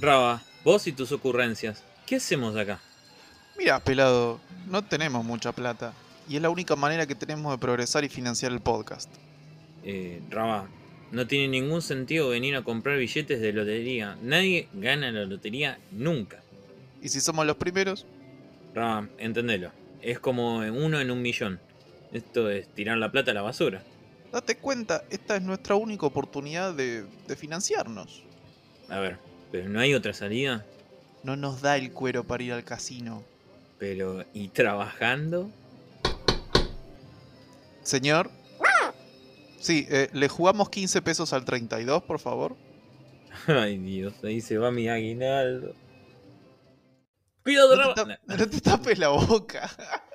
Raba, vos y tus ocurrencias, ¿qué hacemos acá? Mira, pelado, no tenemos mucha plata. Y es la única manera que tenemos de progresar y financiar el podcast. Eh, Raba, no tiene ningún sentido venir a comprar billetes de lotería. Nadie gana la lotería nunca. ¿Y si somos los primeros? Raba, entendelo. Es como uno en un millón. Esto es tirar la plata a la basura. Date cuenta, esta es nuestra única oportunidad de, de financiarnos. A ver, ¿pero no hay otra salida? No nos da el cuero para ir al casino. Pero, ¿y trabajando? Señor. Sí, eh, le jugamos 15 pesos al 32, por favor. Ay, Dios, ahí se va mi aguinaldo. ¡Cuidado, No te, no te tapes la boca.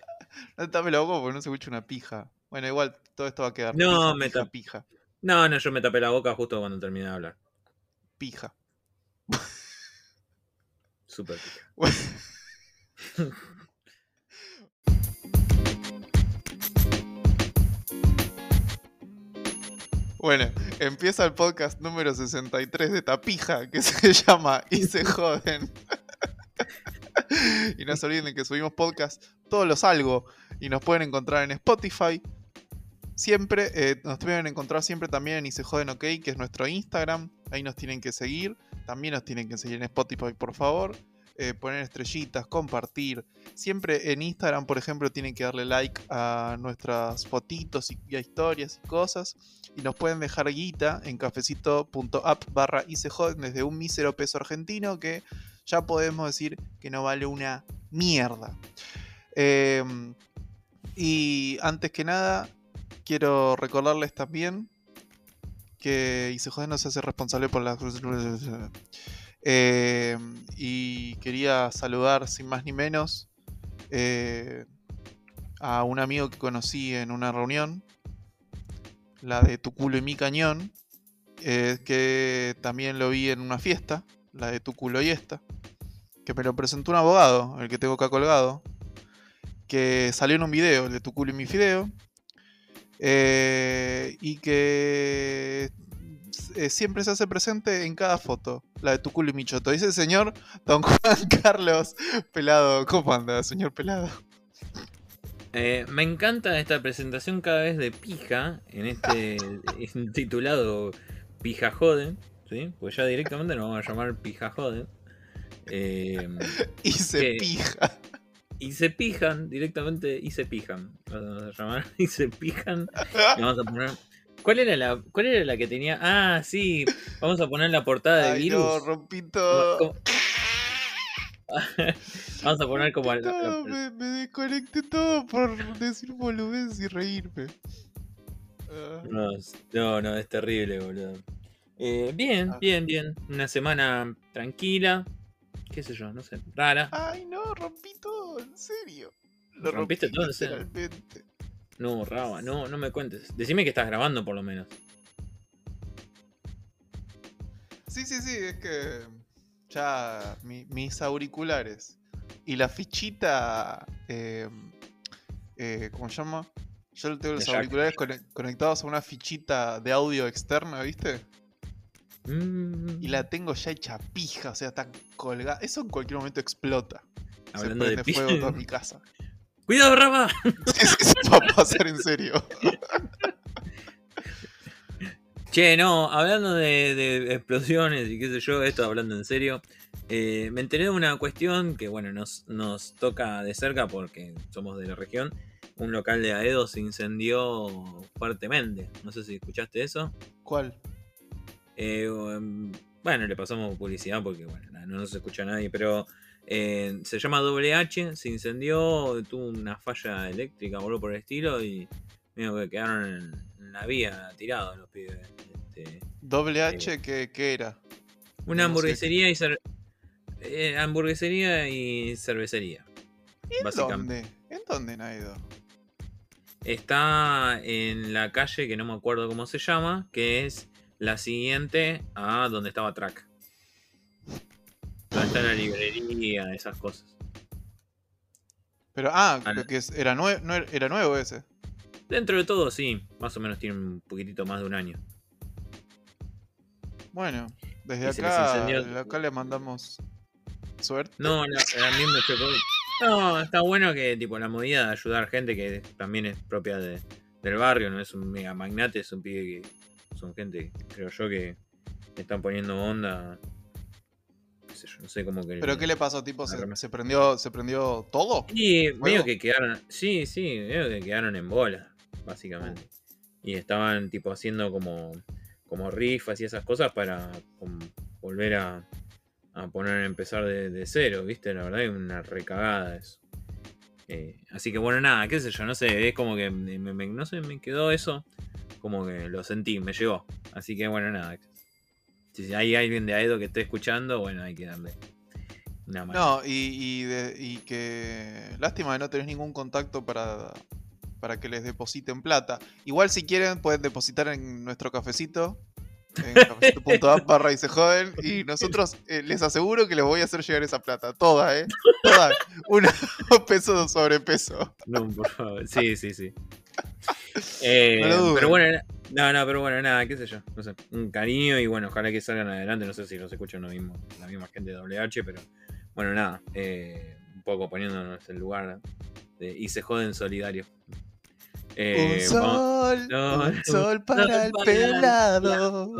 No te tapes la boca porque no se escucha una pija. Bueno, igual todo esto va a quedar No, pija, me pija, No, no, yo me tapé la boca justo cuando terminé de hablar. pija. Súper. Bueno, empieza el podcast número 63 de Tapija, que se llama Y se joden. y no se olviden que subimos podcast todos los algo y nos pueden encontrar en Spotify. Siempre, eh, nos pueden encontrar siempre también en Y joden OK, que es nuestro Instagram. Ahí nos tienen que seguir. También nos tienen que seguir en Spotify, por favor. Eh, poner estrellitas, compartir. Siempre en Instagram, por ejemplo, tienen que darle like a nuestras fotitos y, y a historias y cosas y nos pueden dejar guita en cafecito.app barra desde un mísero peso argentino que ya podemos decir que no vale una mierda. Eh, y antes que nada, quiero recordarles también que joden no se hace responsable por las... Eh, y quería saludar sin más ni menos eh, a un amigo que conocí en una reunión la de Tu culo y mi cañón, eh, que también lo vi en una fiesta, la de Tu culo y esta, que me lo presentó un abogado, el que tengo acá colgado, que salió en un video, el de Tu culo y mi fideo, y que eh, siempre se hace presente en cada foto, la de Tu culo y mi choto. Dice el señor Don Juan Carlos Pelado. ¿Cómo anda, señor Pelado? Eh, me encanta esta presentación cada vez de pija en este titulado Pija Joden, ¿sí? Pues ya directamente nos vamos a llamar Pija Joden. Eh, Y se pija. y se pijan directamente y se pijan. Vamos a llamar y se pijan. Y vamos a poner. ¿Cuál era la, cuál era la que tenía? Ah, sí. Vamos a poner la portada de Ay, virus. no, rompí todo. Vamos a poner como la- la- Todo, me, me desconecté todo por decir boludez y reírme. Ah, No, no, no, es terrible, boludo. Eh, bien, Ah. bien, bien. Una semana tranquila. ¿Qué sé yo? No sé. Rara. Ay, no, rompí todo, en serio. Lo ¿Rompiste rompí todo, en serio? No, Raba, no, no me cuentes. Decime que estás grabando por lo menos. Sí, sí, sí, es que ya mi- mis auriculares y la fichita, eh, eh, ¿cómo se llama? Yo tengo los De auriculares cone- conectados a una fichita de audio externa, ¿viste? Mm, Y la tengo ya hecha pija, o sea, está colgada. Eso en cualquier momento explota. Hablando Se de prende fuego pi- toda mi casa. ¡Cuidado, sí, sí, va a pasar en serio. Che, no, hablando de, de explosiones y qué sé yo, esto hablando en serio, eh, me enteré de una cuestión que, bueno, nos, nos toca de cerca porque somos de la región. Un local de Aedo se incendió fuertemente. No sé si escuchaste eso. ¿Cuál? Eh, bueno, le pasamos publicidad porque, bueno, no, no nos escucha nadie, pero eh, se llama WH, se incendió, tuvo una falla eléctrica o algo por el estilo y medio que quedaron en, la vía tirados los pibes. Este, ¿Doble H qué, qué era? Una No hamburguesería y cer- eh, hamburguesería y cervecería. ¿En Básicamente. dónde? ¿En dónde, Naido? Está en la calle que no me acuerdo cómo se llama, que es la siguiente a donde estaba Track. Donde está la librería, esas cosas. Pero, ah, Ah, no. que es- era, nue- no era, era nuevo ese. Dentro de todo, sí, más o menos tiene un poquitito más de un año. Bueno, Desde acá, incendió- acá le mandamos suerte. No, no, a mí me chocó. No, está bueno que tipo la movida de ayudar gente que también es propia de- del barrio, no es un mega magnate, es un pibe que son gente, creo yo, que están poniendo onda. Qué sé yo, no sé cómo que. ¿Pero qué le pasó? Tipo, se, prendió, ¿se prendió todo? Y medio que quedaron. Sí, sí, medio que quedaron en bola, básicamente. Y estaban tipo haciendo como, como rifas y esas cosas para como, volver a, a poner a empezar de, de cero, ¿viste? La verdad es una recagada eso. Eh, así que bueno, nada, qué sé yo, no sé, es como que me, me- no sé, me quedó eso, como que lo sentí, me llegó. Así que bueno, nada. Si hay alguien de Aedo que esté escuchando, bueno, hay que darle una mano. No, y, y, de- y que. Lástima de no tenés ningún contacto para, para que les depositen plata. Igual, si quieren, pueden depositar en nuestro cafecito. En cafecito.app barra y se joden. Y nosotros eh, les aseguro que les voy a hacer llegar esa plata. Toda, ¿eh? Toda. Uno peso sobre peso. No, por favor. Sí, sí, sí. Eh, No pero bueno, no, no, pero bueno, nada, qué sé yo. No sé, un cariño y bueno, ojalá que salgan adelante. No sé si los escuchan la misma gente de WH, pero bueno, nada. eh, un poco poniéndonos en lugar de y se joden solidario. Eh, un vamos- sol, no, un sol para el para el pelado.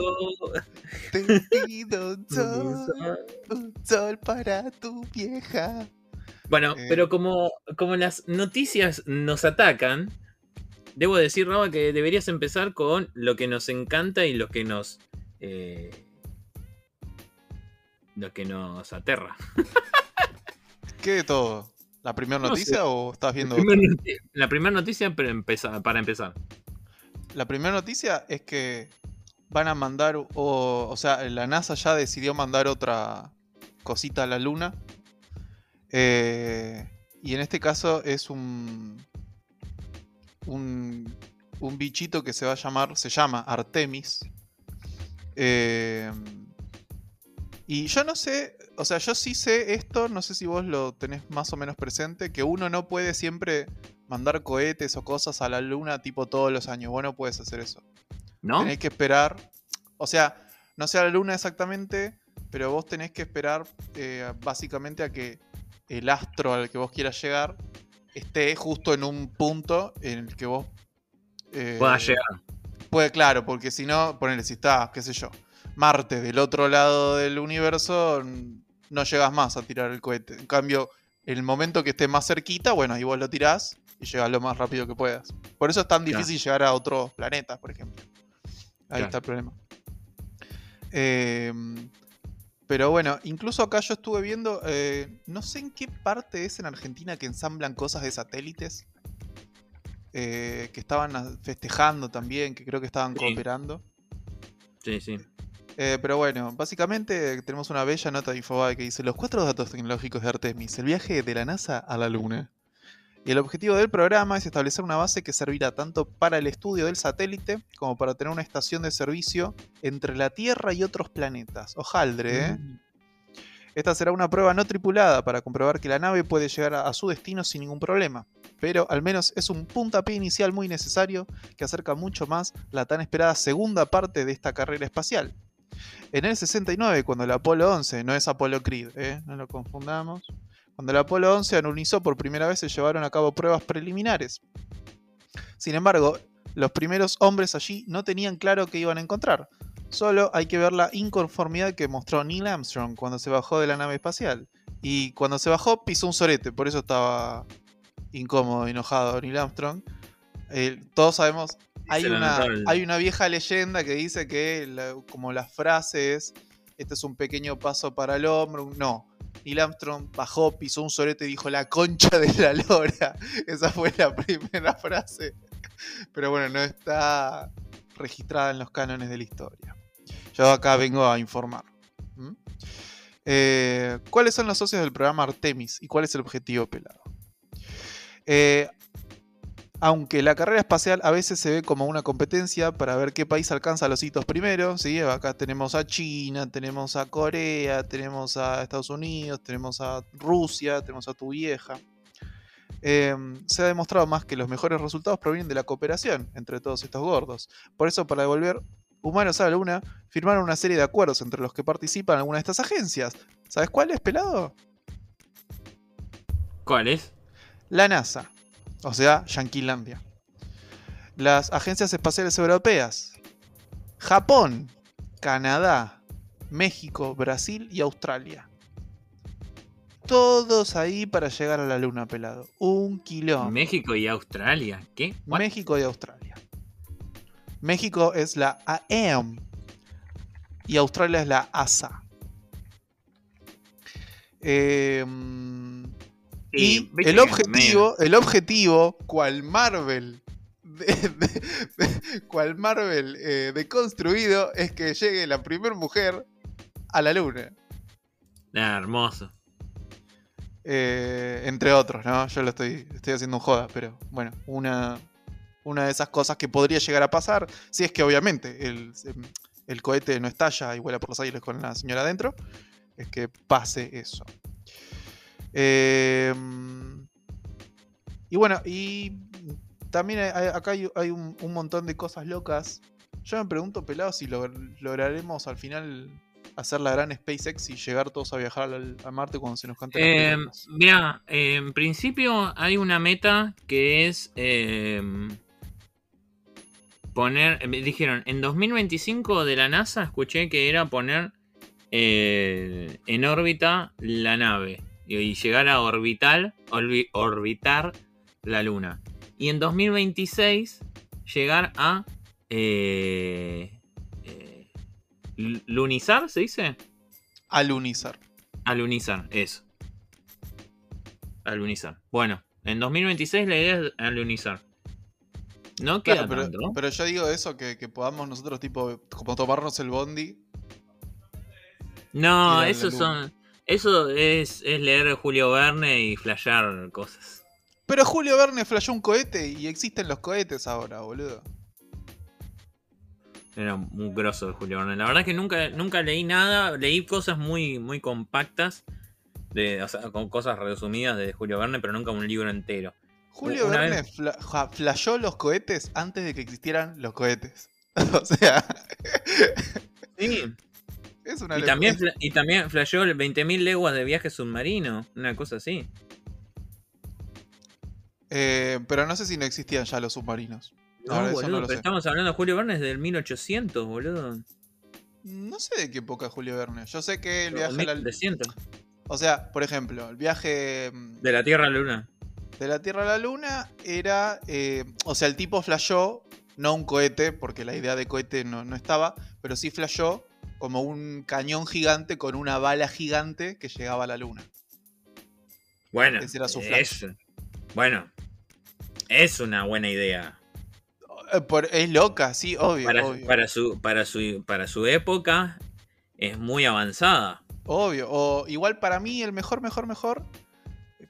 Te pido un sol. un sol para tu vieja. Bueno, Eh. pero como, como las noticias nos atacan, debo decir, Raba, que deberías empezar con lo que nos encanta y lo que nos. eh, lo que nos aterra. ¿Qué de todo? ¿La primera No noticia sé. o estás viendo la primera noticia empeza- para empezar. La primera noticia es que van a mandar, o, o sea, la NASA ya decidió mandar otra cosita a la Luna. Eh, y en este caso es un, un, un bichito que se va a llamar, se llama Artemis. Eh, y yo no sé, o sea, yo sí sé esto, no sé si vos lo tenés más o menos presente, que uno no puede siempre mandar cohetes o cosas a la luna tipo todos los años. Vos no puedes hacer eso. ¿No? Tenés que esperar. O sea, no sé a la luna exactamente, pero vos tenés que esperar eh, básicamente a que el astro al que vos quieras llegar esté justo en un punto en el que vos. eh, Pueda llegar. Puede, claro, porque si no, ponele, si está, qué sé yo, Marte del otro lado del universo, no llegas más a tirar el cohete. En cambio, el momento que esté más cerquita, bueno, ahí vos lo tirás y llegas lo más rápido que puedas. Por eso es tan Claro. difícil llegar a otros planetas, por ejemplo. Ahí Claro. está el problema. Em, pero bueno, incluso acá yo estuve viendo, eh, no sé en qué parte es en Argentina que ensamblan cosas de satélites. eh, que estaban festejando también, que creo que estaban Sí. cooperando. Sí, sí. Eh, pero bueno, básicamente tenemos una bella nota de Infobae que dice los cuatro datos tecnológicos de Artemis, el viaje de la NASA a la Luna. Y el objetivo del programa es establecer una base que servirá tanto para el estudio del satélite como para tener una estación de servicio entre la Tierra y otros planetas. Ojaldre, ¿eh? Mm. Esta será una prueba no tripulada para comprobar que la nave puede llegar a, a su destino sin ningún problema. Pero al menos es un puntapié inicial muy necesario que acerca mucho más la tan esperada segunda parte de esta carrera espacial. En el 69, cuando el Apolo 11, no es Apolo Creed, ¿eh? no lo confundamos, cuando el Apolo 11 anunizó por primera vez se llevaron a cabo pruebas preliminares. Sin embargo, los primeros hombres allí no tenían claro qué iban a encontrar. Solo hay que ver la inconformidad que mostró Neil Armstrong cuando se bajó de la nave espacial. Y cuando se bajó pisó un sorete, por eso estaba incómodo, enojado Neil Armstrong. Eh, todos sabemos, hay una, hay vieja leyenda que dice que la- como la frase es, este es un pequeño paso para el hombre, no. Neil Armstrong bajó, pisó un sorete y dijo la concha de la lora. Esa fue la primera frase. Pero bueno, no está registrada en los cánones de la historia. Yo acá vengo a informar. Eh, ¿Cuáles son los socios del programa Artemis y cuál es el objetivo pelado? Eh, aunque la carrera espacial a veces se ve como una competencia para ver qué país alcanza los hitos primero, ¿sí? acá tenemos a China, tenemos a Corea, tenemos a Estados Unidos, tenemos a Rusia, tenemos a tu vieja. Eh, se ha demostrado más que los mejores resultados provienen de la cooperación entre todos estos gordos. Por eso, para devolver humanos a la Luna, firmaron una serie de acuerdos entre los que participan algunas de estas agencias. ¿Sabes cuál es, pelado? ¿Cuál es? La NASA, o sea, Yanquilandia. Las agencias espaciales europeas, Japón, Canadá, México, Brasil y Australia. Todos ahí para llegar a la luna, pelado. Un kilómetro. México y Australia. ¿Qué? What? México y Australia. México es la AM y Australia es la ASA. Eh, y el objetivo, el objetivo, cual Marvel, de, de- de- cual Marvel eh, deconstruido, es que llegue la primera mujer a la luna. Ah, hermoso. Eh, entre otros, ¿no? Yo lo estoy, estoy haciendo un joda, pero bueno, una, una de esas cosas que podría llegar a pasar, si es que obviamente el, el cohete no estalla y vuela por los aires con la señora adentro, es que pase eso. Eh, y bueno, y también hay- acá hay, hay un, un montón de cosas locas. Yo me pregunto, pelado, si log- lograremos al final hacer la gran SpaceX y llegar todos a viajar al- a Marte cuando se nos cante Eh, mira, eh, en principio hay una meta que es eh, poner. Me dijeron, en 2025 de la NASA escuché que era poner eh, en órbita la nave y, llegar a orbital, orbi- orbitar la Luna. Y en 2026 llegar a eh, eh, lu- lunizar, ¿se dice? Alunizar. Alunizar, eso. Alunizar. Bueno, en 2026 la idea es alunizar. No queda Claro, pero, tanto. pero yo digo eso, que, que podamos nosotros, tipo, como tomarnos el bondi. No, ir a la eso luna. son. Eso es, es leer Julio Verne y flashear cosas. Pero Julio Verne flashó un cohete y existen los cohetes ahora, boludo. Era muy grosso de Julio Verne. La verdad es que nunca, nunca leí nada. Leí cosas muy, muy compactas. De, o sea, con cosas resumidas de Julio Verne, pero nunca un libro entero. Julio Una Verne vez- fla- ja- flashó los cohetes antes de que existieran los cohetes. o sea, Sí, es una y también, y también flasheó el 20.000 leguas de viaje submarino. Una cosa así. Eh, pero no sé si no existían ya los submarinos. No, Ahora, boludo, no pero sé. estamos hablando de Julio Verne desde el 1800, boludo. No sé de qué época es Julio Verne. Yo sé que el viaje a la... 1700. O sea, por ejemplo, el viaje mm, De la Tierra a la Luna. de la Tierra a la Luna era. eh, o sea, el tipo flashó, no un cohete, porque la idea de cohete no, no estaba, pero sí flashó como un cañón gigante con una bala gigante que llegaba a la Luna. Bueno, Ese era su flash. es, bueno, es una buena idea. Eh, por- es loca, sí, obvio. Para, obvio, para su, para, su, para su época es muy avanzada. obvio. O igual para mí, el mejor, mejor, mejor,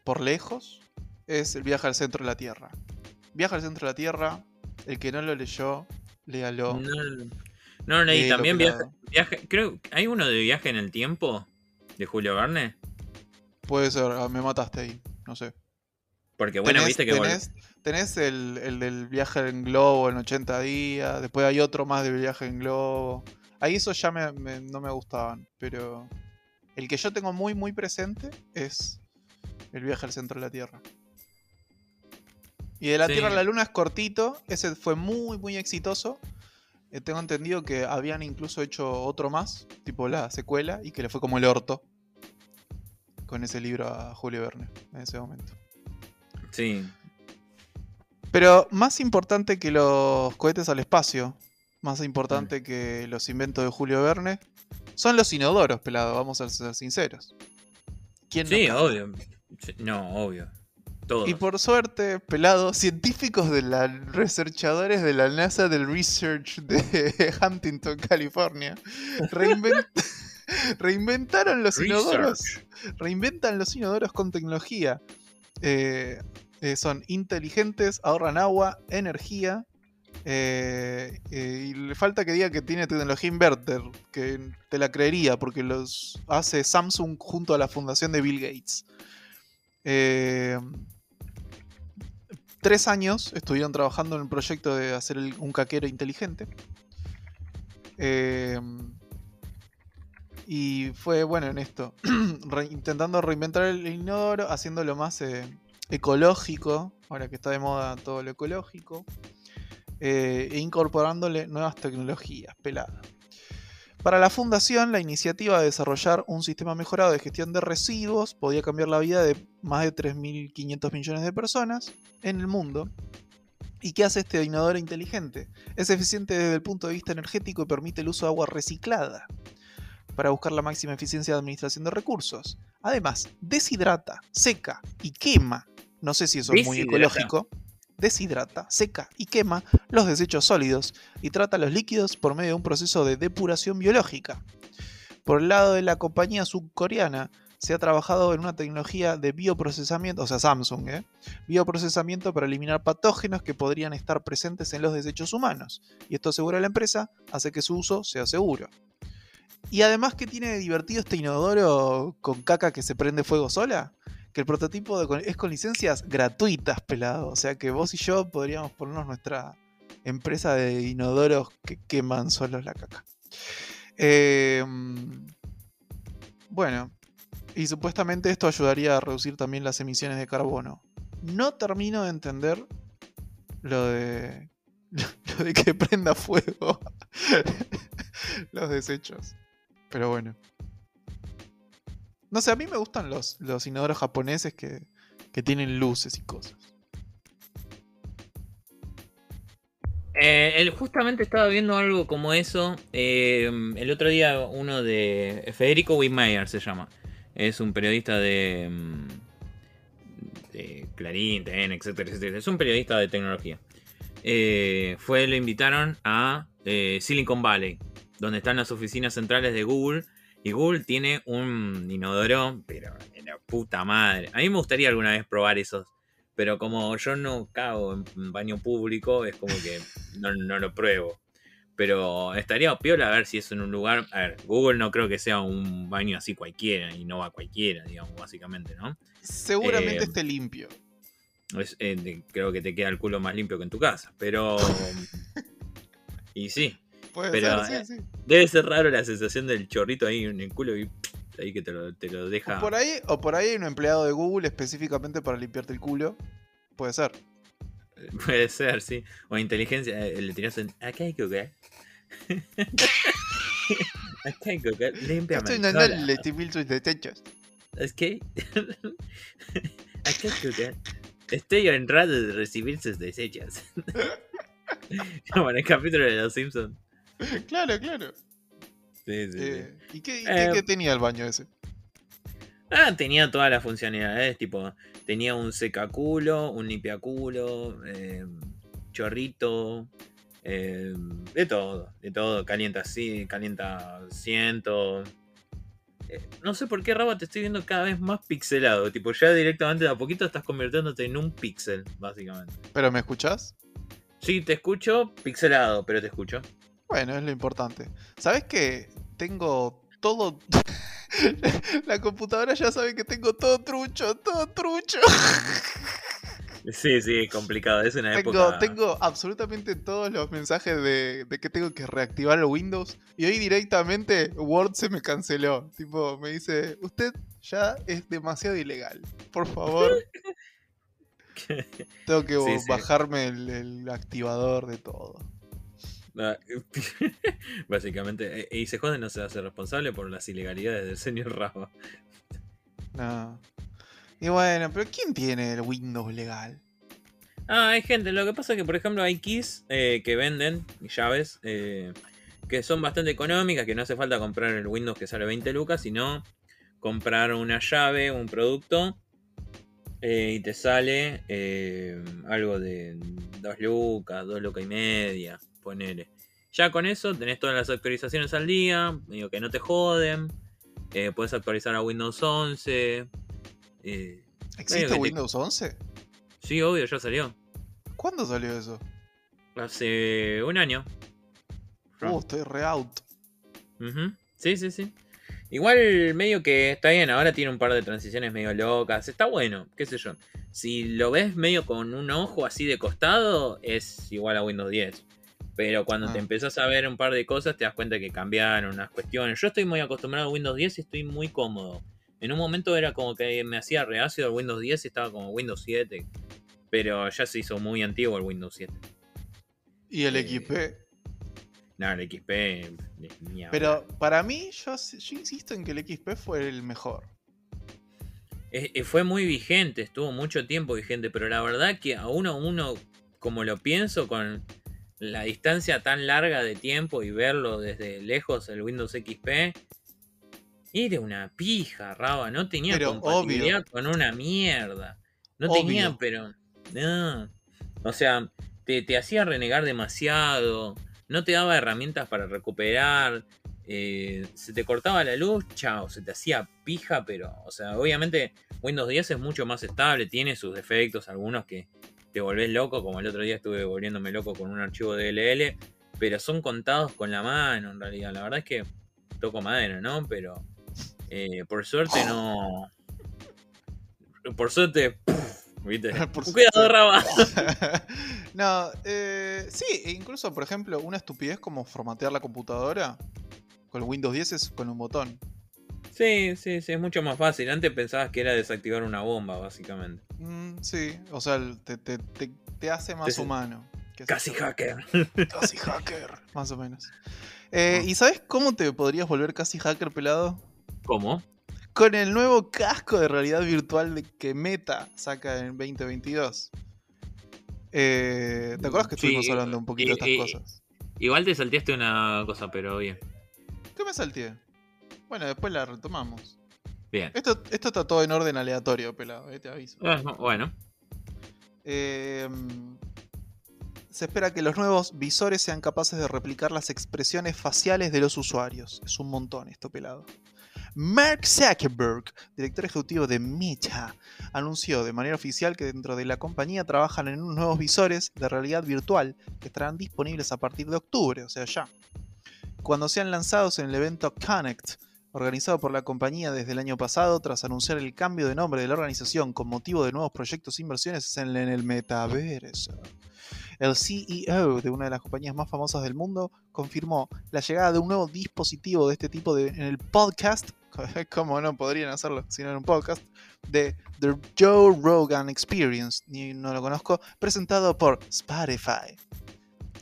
por lejos, es el viaje al centro de la Tierra. Viaje al centro de la Tierra, el que no lo leyó, léalo. No, no leí. Léelo, También viaje. Creo hay uno de viaje en el tiempo de Julio Verne. Puede ser, ah, me mataste ahí, no sé. Porque bueno, tenés, viste que tenés, tenés el, el del viaje en globo en 80 días. Después hay otro más de viaje en globo. Ahí esos ya me- me- no me gustaban. Pero el que yo tengo muy, muy presente es el viaje al centro de la Tierra. Y de la Sí. Tierra a la Luna es cortito. Ese fue muy, muy exitoso. Eh, tengo entendido que habían incluso hecho otro más, tipo la secuela, y que le fue como el orto con ese libro a Julio Verne en ese momento. sí. Pero más importante que los cohetes al espacio, más importante que los inventos de Julio Verne, son los inodoros, pelado, vamos a ser sinceros. ¿Quién no Sí, obvio. No, obvio. Y por suerte, pelado, científicos de la researchadores de la NASA del Research de Huntington, California, reinvent- reinventaron los inodoros. Reinventan los inodoros con tecnología. Eh, eh, son inteligentes, ahorran agua, energía. eh, y le falta que diga que tiene tecnología inverter, que te la creería, porque los hace Samsung junto a la fundación de Bill Gates. Eh, tres años estuvieron trabajando en el proyecto de hacer un caquero inteligente. Eh, y fue bueno en esto, intentando reinventar el inodoro, haciéndolo más eh, ecológico, ahora que está de moda todo lo ecológico, eh, e incorporándole nuevas tecnologías, pelada. Para la fundación, la iniciativa de desarrollar un sistema mejorado de gestión de residuos podía cambiar la vida de más de 3.500 millones de personas en el mundo. ¿Y qué hace este inodoro inteligente? Es eficiente desde el punto de vista energético y permite el uso de agua reciclada para buscar la máxima eficiencia de administración de recursos. Además, deshidrata, seca y quema, no sé si eso es muy ecológico, deshidrata, seca y quema los desechos sólidos y trata los líquidos por medio de un proceso de depuración biológica. Por el lado de la compañía subcoreana, se ha trabajado en una tecnología de bioprocesamiento, o sea, Samsung, ¿eh? bioprocesamiento para eliminar patógenos que podrían estar presentes en los desechos humanos. Y esto asegura la empresa, hace que su uso sea seguro. Y además, ¿qué tiene divertido este inodoro con caca que se prende fuego sola? Que el prototipo es con licencias gratuitas, pelado. O sea que vos y yo podríamos ponernos nuestra empresa de inodoros que queman solos la caca. Em, bueno, y supuestamente esto ayudaría a reducir también las emisiones de carbono. No termino de entender lo de, lo de que prenda fuego los desechos. Pero bueno. No sé, a mí me gustan los, los inodoros japoneses que, tienen luces y cosas. Eh, justamente estaba viendo algo como eso. Eh, el otro día uno de Federico Wittmeyer se llama. Es un periodista de, mm, de Clarín, TN, etcétera, etcétera. Es un periodista de tecnología. Eh, fue, lo invitaron a Silicon Valley, donde están las oficinas centrales de Google y Google tiene un inodoro, pero en la puta madre. A mí me gustaría alguna vez probar esos. Pero como yo no cago en baño público, es como que no, lo pruebo. Pero estaría piola a ver si es en un lugar. A ver, Google no creo que sea un baño así cualquiera y no va cualquiera, digamos, básicamente, ¿no? Seguramente eh, esté limpio. Eh, creo que te queda el culo más limpio que en tu casa. Pero. y sí, pero eh, debe ser raro la sensación del chorrito ahí en el culo y ahí que te lo, deja. O por ahí, o por ahí hay un empleado de Google específicamente para limpiarte el culo. Puede ser. Puede ser, sí. O inteligencia, eh, le tiras en. Acá hay que ver. Acá hay que ver. Limpia Estoy dándole mil sus desechos. Es que. Acá hay que Estoy honrado de recibir sus desechos. Como en el capítulo de Los Simpsons. claro, claro. Sí, sí, eh, ¿Y, qué, eh, tenía el baño ese? Ah, tenía todas las funcionalidades, tipo, tenía un secaculo, un limpiaculo, eh, chorrito, de todo, de todo, calienta así, calienta asiento. no sé por qué, Raba, te estoy viendo cada vez más pixelado, tipo, ya directamente de a poquito estás convirtiéndote en un pixel, básicamente. ¿Pero me escuchas? Sí, te escucho, pixelado, pero te escucho. Bueno, es lo importante. ¿Sabes qué? Tengo todo. la computadora ya sabe que tengo todo trucho, todo trucho. Sí, sí, es complicado. Es una tengo, época. Tengo absolutamente todos los mensajes de, que tengo que reactivar el Windows. Y hoy directamente Word se me canceló. Tipo, me dice: Usted ya es demasiado ilegal. Por favor. tengo que bajarme el activador de todo. Básicamente, e, y se jode no se hace responsable por las ilegalidades del señor Raba. No. Y bueno, pero ¿quién tiene el Windows legal? Ah, hay gente. Lo que pasa es que, por ejemplo, hay keys eh, que venden llaves eh, que son bastante económicas, que no hace falta comprar el Windows que sale 20 lucas, sino comprar una llave, un producto, eh, y te sale algo de 2 lucas, 2 lucas y media ponele. Ya con eso tenés todas las actualizaciones al día, digo que no te joden. Eh, puedes actualizar a Windows 11. Eh, ¿Existe Windows 11? Sí, obvio, ya salió. ¿Cuándo salió eso? Hace un año. Uh, estoy re out. Sí, sí, sí. Igual medio que está bien, ahora tiene un par de transiciones medio locas. Está bueno, qué sé yo. Si lo ves medio con un ojo así de costado, es igual a Windows 10. Pero cuando te Ah. empezás a ver un par de cosas, te das cuenta que cambiaron unas cuestiones. Yo estoy muy acostumbrado a Windows 10 y estoy muy cómodo. En un momento era como que me hacía reacio el Windows 10 y estaba como Windows 7. Pero ya se hizo muy antiguo el Windows 7. Y el Eh, XP. Nada, el XP. ni. Pero para mí, yo, yo insisto en que el XP fue el mejor. Eh, fue muy vigente, estuvo mucho tiempo vigente, pero la verdad que a uno, uno, como lo pienso, con la distancia tan larga de tiempo y verlo desde lejos el Windows XP, era una pija, Raba, no tenía Pero compatibilidad con una mierda. No Obvio. tenía, pero... No. O sea, te, te hacía renegar demasiado, no te daba herramientas para recuperar, eh, se te cortaba la luz, chao, se te hacía pija, pero, o sea, obviamente Windows 10 es mucho más estable, tiene sus defectos, algunos que te volvés loco, como el otro día estuve volviéndome loco con un archivo DLL, pero son contados con la mano en realidad. La verdad es que toco madera, ¿no? Pero eh, por suerte no. Por suerte. ¿Viste? Por Cuidado. Raba. no, eh, sí, e incluso, por ejemplo, una estupidez como formatear la computadora con el Windows 10 es con un botón. Sí, sí, sí, es mucho más fácil. Antes pensabas que era desactivar una bomba, básicamente. Mm, sí, o sea, te, te- te- te hace más humano. Casi hacker. Casi hacker. Más o menos. Eh, ¿Y sabes cómo te podrías volver casi hacker pelado? ¿Cómo? Con el nuevo casco de realidad virtual que Meta saca en 2022. Eh, ¿Te acuerdas que Sí, estuvimos hablando un poquito de estas y- cosas? Igual te salteaste una cosa, pero bien. ¿Qué me salteé? Bueno, después la retomamos. Bien. Esto, esto está todo en orden aleatorio, pelado, eh, te aviso. Ah, Bueno, Eh, se espera que los nuevos visores sean capaces de replicar las expresiones faciales de los usuarios. Es un montón esto, pelado. Mark Zuckerberg, director ejecutivo de Meta, anunció de manera oficial que dentro de la compañía trabajan en unos nuevos visores de realidad virtual que estarán disponibles a partir de octubre, o sea, ya. Cuando sean lanzados en el evento Connect, organizado por la compañía desde el año pasado, tras anunciar el cambio de nombre de la organización con motivo de nuevos proyectos e inversiones en el metaverso. El CEO de una de las compañías más famosas del mundo confirmó la llegada de un nuevo dispositivo de este tipo en el podcast, como no podrían hacerlo si no en un podcast, de The Joe Rogan Experience, ni no lo conozco, presentado por Spotify.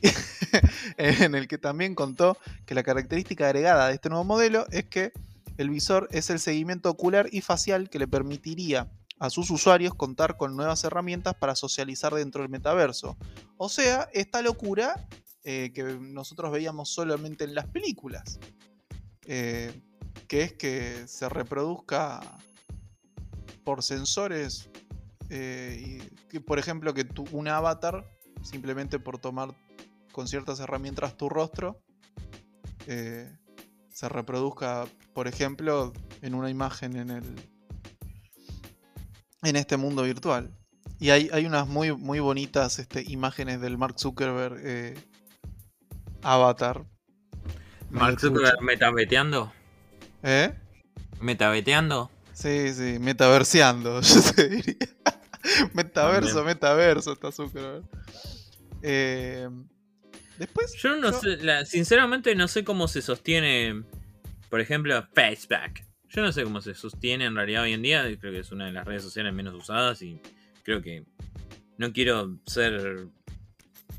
en el que también contó que la característica agregada de este nuevo modelo es que el visor es el seguimiento ocular y facial que le permitiría a sus usuarios contar con nuevas herramientas para socializar dentro del metaverso. O sea, esta locura eh, que nosotros veíamos solamente en las películas. Eh, que es que se reproduzca por sensores. eh, que, por ejemplo, que un avatar, simplemente por tomar con ciertas herramientas tu rostro, eh, se reproduzca, por ejemplo, en una imagen en el. en este mundo virtual. Y hay, hay unas muy, muy bonitas este, imágenes del Mark Zuckerberg eh, avatar. Mark Zuckerberg metabeteando. ¿Eh? Metabeteando. Sí, sí, metaverseando, yo te diría. metaverso, También. metaverso está Zuckerberg. Eh, después. Yo no yo- sé, la- sinceramente no sé cómo se sostiene, por ejemplo, Facebook. Yo no sé cómo se sostiene en realidad hoy en día. Creo que es una de las redes sociales menos usadas y creo que no quiero ser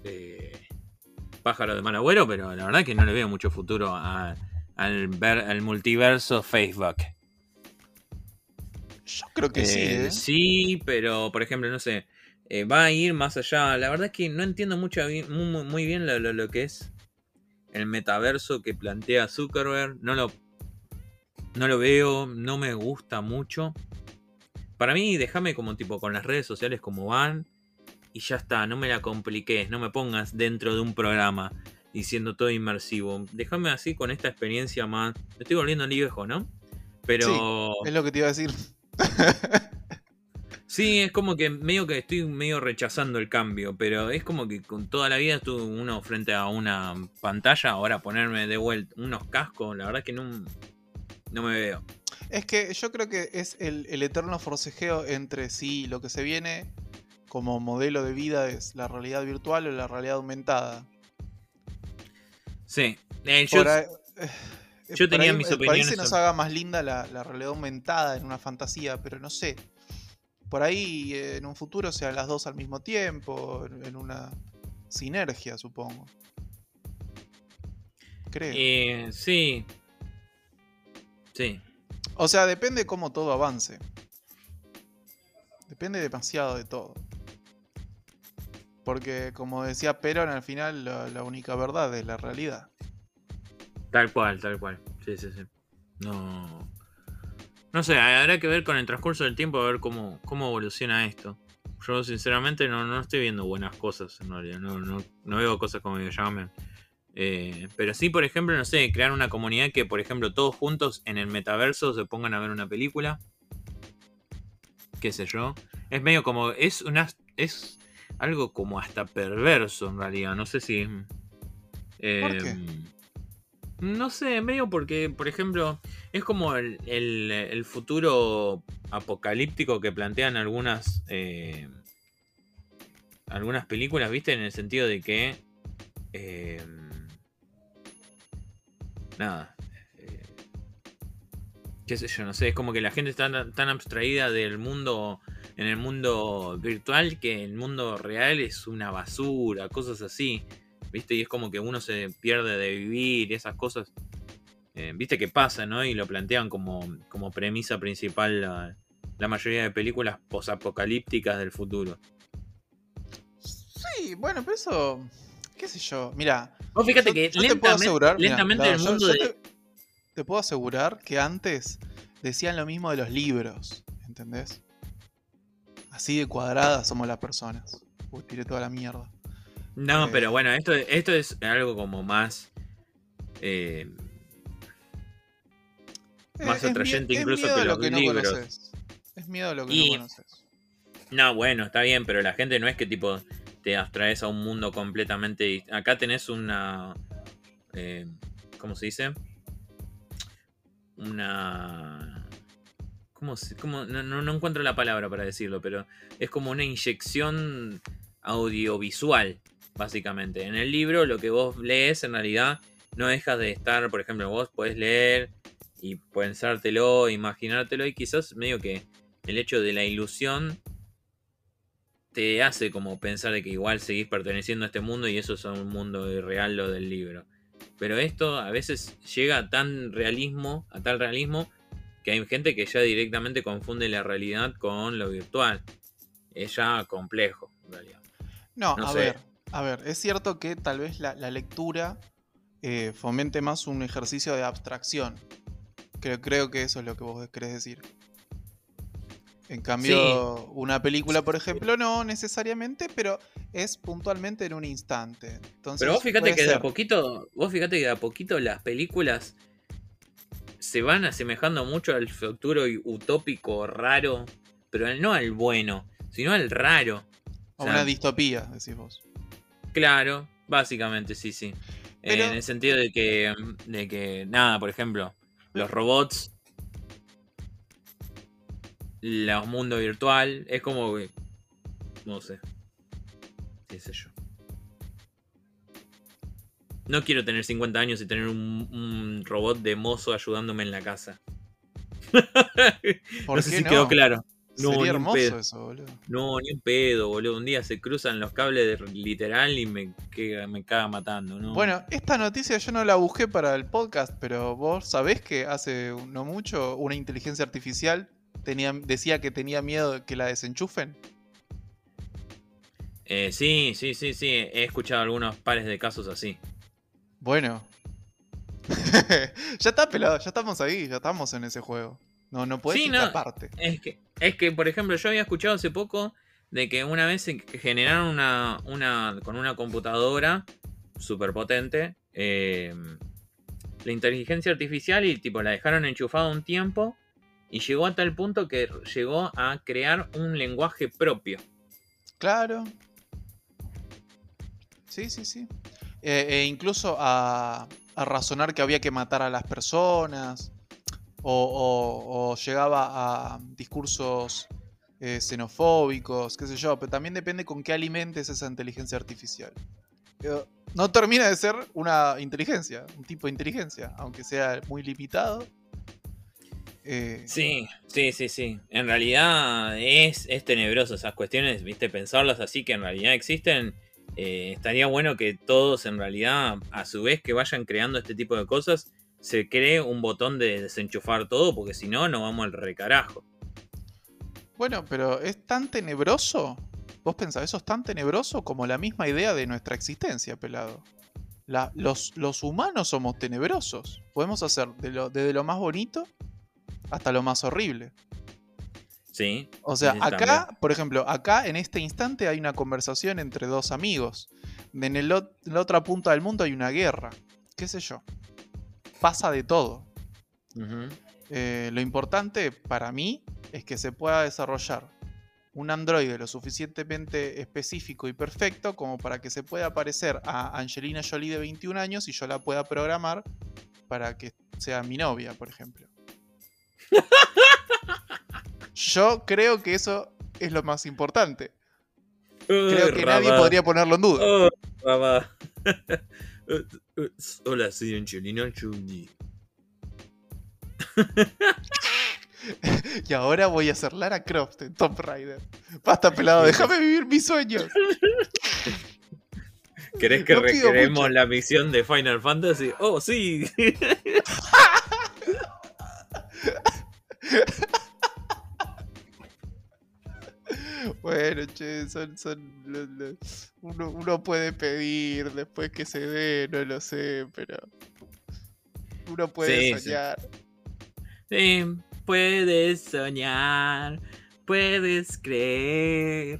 eh, pájaro de mal agüero, pero la verdad que no le veo mucho futuro a- al, ver, al multiverso Facebook. Yo creo que sí, Eh, ¿eh? sí, pero por ejemplo, no sé, eh, va a ir más allá. La verdad es que no entiendo mucho, muy, bien lo, lo- lo que es el metaverso que plantea Zuckerberg. No lo, no lo veo, no me gusta mucho. Para mí, déjame como tipo con las redes sociales como van y ya está, no me la compliques, no me pongas dentro de un programa diciendo todo inmersivo. Déjame así con esta experiencia más. Me estoy volviendo viejo, ¿no? Pero. Es lo que te iba a decir. Sí, es como que medio que estoy medio rechazando el cambio, pero es como que con toda la vida estuve uno frente a una pantalla, ahora ponerme de vuelta unos cascos, la verdad que no, no me veo. Es que yo creo que es el, el eterno forcejeo entre si lo que se viene como modelo de vida es la realidad virtual o la realidad aumentada. Sí. Eh, yo, ahí- eh, yo por tenía ahí- mis opiniones se nos haga más linda la, la realidad aumentada en una fantasía, pero no sé. Por ahí en un futuro sean las dos al mismo tiempo, en en una sinergia, supongo. Creo. eh, sí. Sí. O sea, depende cómo todo avance. Depende demasiado de todo. Porque, como decía Perón, al final la, la única verdad es la realidad. Tal cual, tal cual. Sí, sí, sí. No. No sé, habrá que ver con el transcurso del tiempo a ver cómo, cómo evoluciona esto. Yo sinceramente no, no estoy viendo buenas cosas en realidad. No, no, no veo cosas como me llamen. Eh, pero sí, por ejemplo, no sé, crear una comunidad que, por ejemplo, todos juntos en el metaverso se pongan a ver una película. Qué sé yo. Es medio como. Es una. Es algo como hasta perverso en realidad. No sé si. ¿Por qué? No sé, medio porque, por ejemplo, es como el, futuro apocalíptico que plantean algunas eh, algunas películas, ¿viste? En el sentido de que eh, nada, eh, qué sé yo, no sé, es como que la gente está tan abstraída del mundo en el mundo virtual que el mundo real es una basura, cosas así. ¿Viste? Y es como que uno se pierde de vivir y esas cosas. eh, ¿Viste que pasa, no? Y lo plantean como, como premisa principal la, la mayoría de películas posapocalípticas del futuro. Sí, bueno, pero eso. ¿Qué sé yo? Mira, Vos fíjate yo- que yo te puedo lentamente, mirá, lentamente el mundo yo de... te, te puedo asegurar que antes decían lo mismo de los libros, ¿entendés? Así de cuadradas somos las personas. Uy, tiré toda la mierda. No, eh, pero bueno, esto, esto es algo como más... eh, Más Eh, es atrayente es incluso que a lo los que no libros. conoces. Es miedo a lo que Y- no conoces. No, bueno, está bien, pero la gente no es que tipo te abstraes a un mundo completamente. Acá tenés una. eh, ¿Cómo se dice? Una. ¿Cómo se.? cómo- no, no- no encuentro la palabra para decirlo, pero es como una inyección audiovisual, básicamente. En el libro, lo que vos lees en realidad no deja de estar, por ejemplo, vos podés leer y pensártelo, imaginártelo, y quizás medio que el hecho de la ilusión te hace como pensar de que igual seguís perteneciendo a este mundo y eso es un mundo irreal lo del libro. Pero esto a veces llega a tan realismo, a tal realismo, que hay gente que ya directamente confunde la realidad con lo virtual. Es ya complejo, en realidad. No, No a sé. ver, a ver, es cierto que tal vez la, la lectura eh, fomente más un ejercicio de abstracción. Creo, creo que eso es lo que vos querés decir. En cambio, una película, por ejemplo, no necesariamente, pero es puntualmente en un instante. Entonces, Pero vos fíjate que de a poquito, vos fíjate que de a poquito las películas se van asemejando mucho al futuro utópico raro, pero no al bueno, sino al raro. A O sea, una distopía, decís vos. Claro, básicamente sí, sí. Pero- en el sentido de que, de que, nada, por ejemplo, los robots, los mundos virtual, es como que, no sé, qué sé yo. No quiero tener 50 años y tener un, un robot de mozo ayudándome en la casa. ¿Por no sé qué si no? quedó claro. No, ni Sería un hermoso pedo. eso, boludo. No, ni un pedo, boludo. Un día se cruzan los cables de- literal y me, que, me caga matando, ¿no? Bueno, esta noticia yo no la busqué para el podcast, pero vos sabés que hace no mucho una inteligencia artificial tenía, decía que tenía miedo de que la desenchufen. Eh, sí, sí, sí, sí. He escuchado algunos pares de casos así. Bueno. ya está pelado, ya estamos ahí, ya estamos en ese juego. No, no puedes Sí, no. Es que, es que, por ejemplo, yo había escuchado hace poco de que una vez se generaron una, una con una computadora súper potente eh, la inteligencia artificial y tipo la dejaron enchufada un tiempo y llegó a tal punto que llegó a crear un lenguaje propio. Claro. Sí, sí, sí. Eh, e incluso a, a razonar que había que matar a las personas. O, llegaba a discursos eh, xenofóbicos, qué sé yo. Pero también depende con qué alimentes esa inteligencia artificial. No termina de ser una inteligencia, un tipo de inteligencia, aunque sea muy limitado. Eh, sí, sí, sí, sí. En realidad es, es tenebroso esas cuestiones, viste, pensarlas así que en realidad existen. Eh, estaría bueno que todos en realidad, a su vez que vayan creando este tipo de cosas, se cree un botón de desenchufar todo, porque si no, no vamos al recarajo. Bueno, pero es tan tenebroso. Vos pensás, eso es tan tenebroso como la misma idea de nuestra existencia, pelado. los, los, humanos somos tenebrosos. Podemos hacer de lo, desde lo más bonito hasta lo más horrible. Sí. O sea, acá, por ejemplo, acá en este instante hay una conversación entre dos amigos. En, el, la otra punta del mundo hay una guerra. ¿Qué sé yo? Pasa de todo. Eh, lo importante para mí es que se pueda desarrollar un androide lo suficientemente específico y perfecto como para que se pueda parecer a Angelina Jolie de 21 años y yo la pueda programar para que sea mi novia, por ejemplo. Yo creo que eso es lo más importante. Creo que nadie podría ponerlo en duda. Oh, Hola, soy Angelina Jolie. y ahora voy a ser Lara Croft en Tomb Raider. Basta, pelado, déjame vivir mis sueños. ¿Querés que no la misión de Final Fantasy? Oh, sí. Bueno, che, son, uno, puede pedir después que se dé, no lo sé, pero uno puede soñar. Sí. puedes soñar, puedes creer.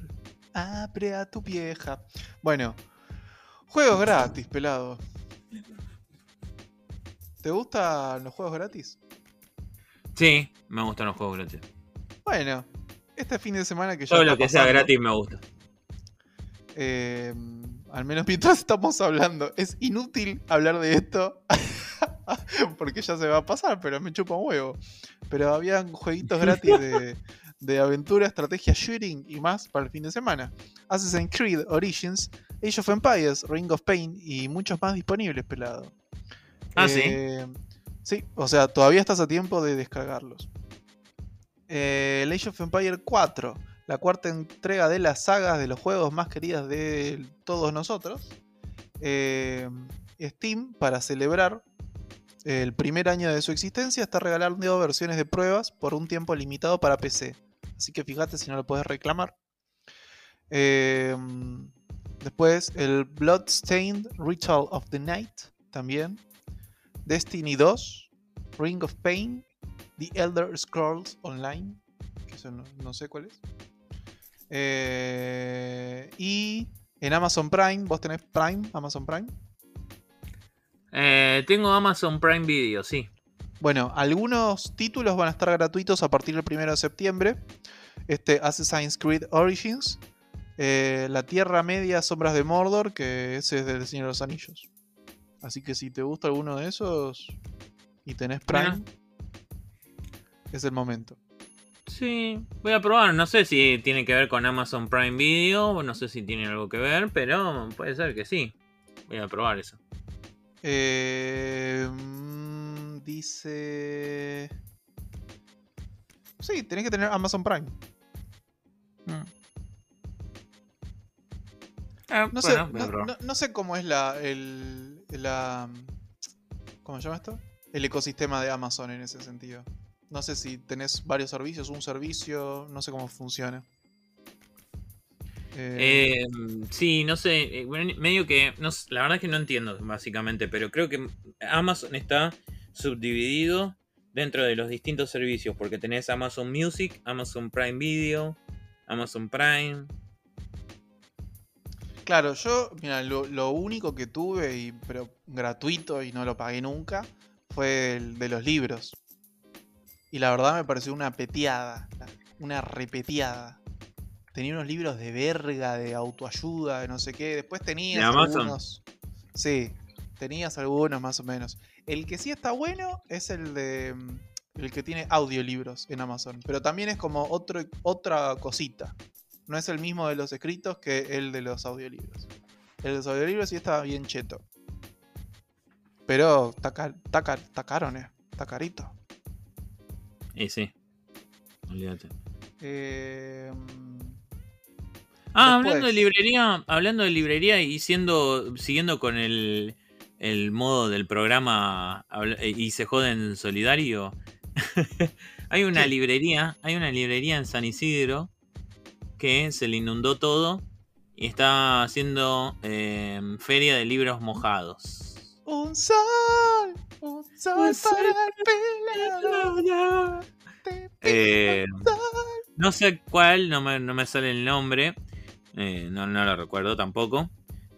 Abre a tu vieja. Bueno, juegos gratis, pelado. ¿Te gustan los juegos gratis? Sí, me gustan los juegos gratis. Bueno, este fin de semana que ya. Todo lo que sea gratis me gusta. Eh, al menos mientras estamos hablando. Es inútil hablar de esto. porque ya se va a pasar, pero me chupa un huevo. Pero habían jueguitos gratis de, aventura, estrategia, shooting y más para el fin de semana. Assassin's Creed Origins, Age of Empires, Ring of Pain y muchos más disponibles, pelado. Ah, sí. Eh, sí, o sea, todavía estás a tiempo de descargarlos eh, Age of Empire 4, la cuarta entrega de las sagas de los juegos más queridas de todos nosotros. Eh, Steam, para celebrar el primer año de su existencia, está regalando versiones de pruebas por un tiempo limitado para PC. Así que fíjate si no lo puedes reclamar. Eh, después el Bloodstained Ritual of the Night también. Destiny 2, Ring of Pain The Elder Scrolls Online, que eso no, sé cuál es. Eh, y en Amazon Prime, ¿vos tenés Prime, Amazon Prime? Eh, tengo Amazon Prime Video, sí. Bueno, algunos títulos van a estar gratuitos a partir del 1 de septiembre. Este Assassin's Creed Origins, eh, La Tierra Media, Sombras de Mordor, que ese es del Señor de los Anillos. Así que si te gusta alguno de esos y tenés Prime, es el momento. Sí, voy a probar. No sé si tiene que ver con Amazon Prime Video, no sé si tiene algo que ver, pero puede ser que sí. Voy a probar eso. Eh, mm, dice. Sí, tenés que tener Amazon Prime. Mm. Ah, no, sé, no, sé cómo es la, el, la. ¿Cómo se llama esto? El ecosistema de Amazon en ese sentido. No sé si tenés varios servicios, un servicio, no sé cómo funciona. Eh, em, sí, no sé, eh, medio que, la verdad es que no entiendo básicamente, pero creo que Amazon está subdividido dentro de los distintos servicios, porque tenés Amazon Music, Amazon Prime Video, Amazon Prime. Claro, yo, mira, lo, único que tuve, y, pero gratuito y no lo pagué nunca, fue el de los libros. Y la verdad me pareció una peteada, una repeteada. Tenía unos libros de verga, de autoayuda, de no sé qué. Después tenías algunos. Sí, tenías algunos más o menos. El que sí está bueno es el de. Mm, el que tiene audiolibros en Amazon. Pero también es como otra cosita. No es el mismo de los escritos que el de los audiolibros. El sobre libros sí estaba bien cheto. Pero está, ca- está, ca- está caro, ¿eh? Está carito. Y sí. Olvídate. Eh, Ah, Después. hablando de librería, hablando de librería y siendo, siguiendo con el, el modo del programa eh, y se joden solidario. hay una librería, hay una librería en San Isidro que se le inundó todo y está haciendo eh, feria de libros mojados. un sol, un sol Un sol para el peleador. Te pido Eh. No sé cuál, no me, no me sale el nombre. eh, no, no lo recuerdo tampoco.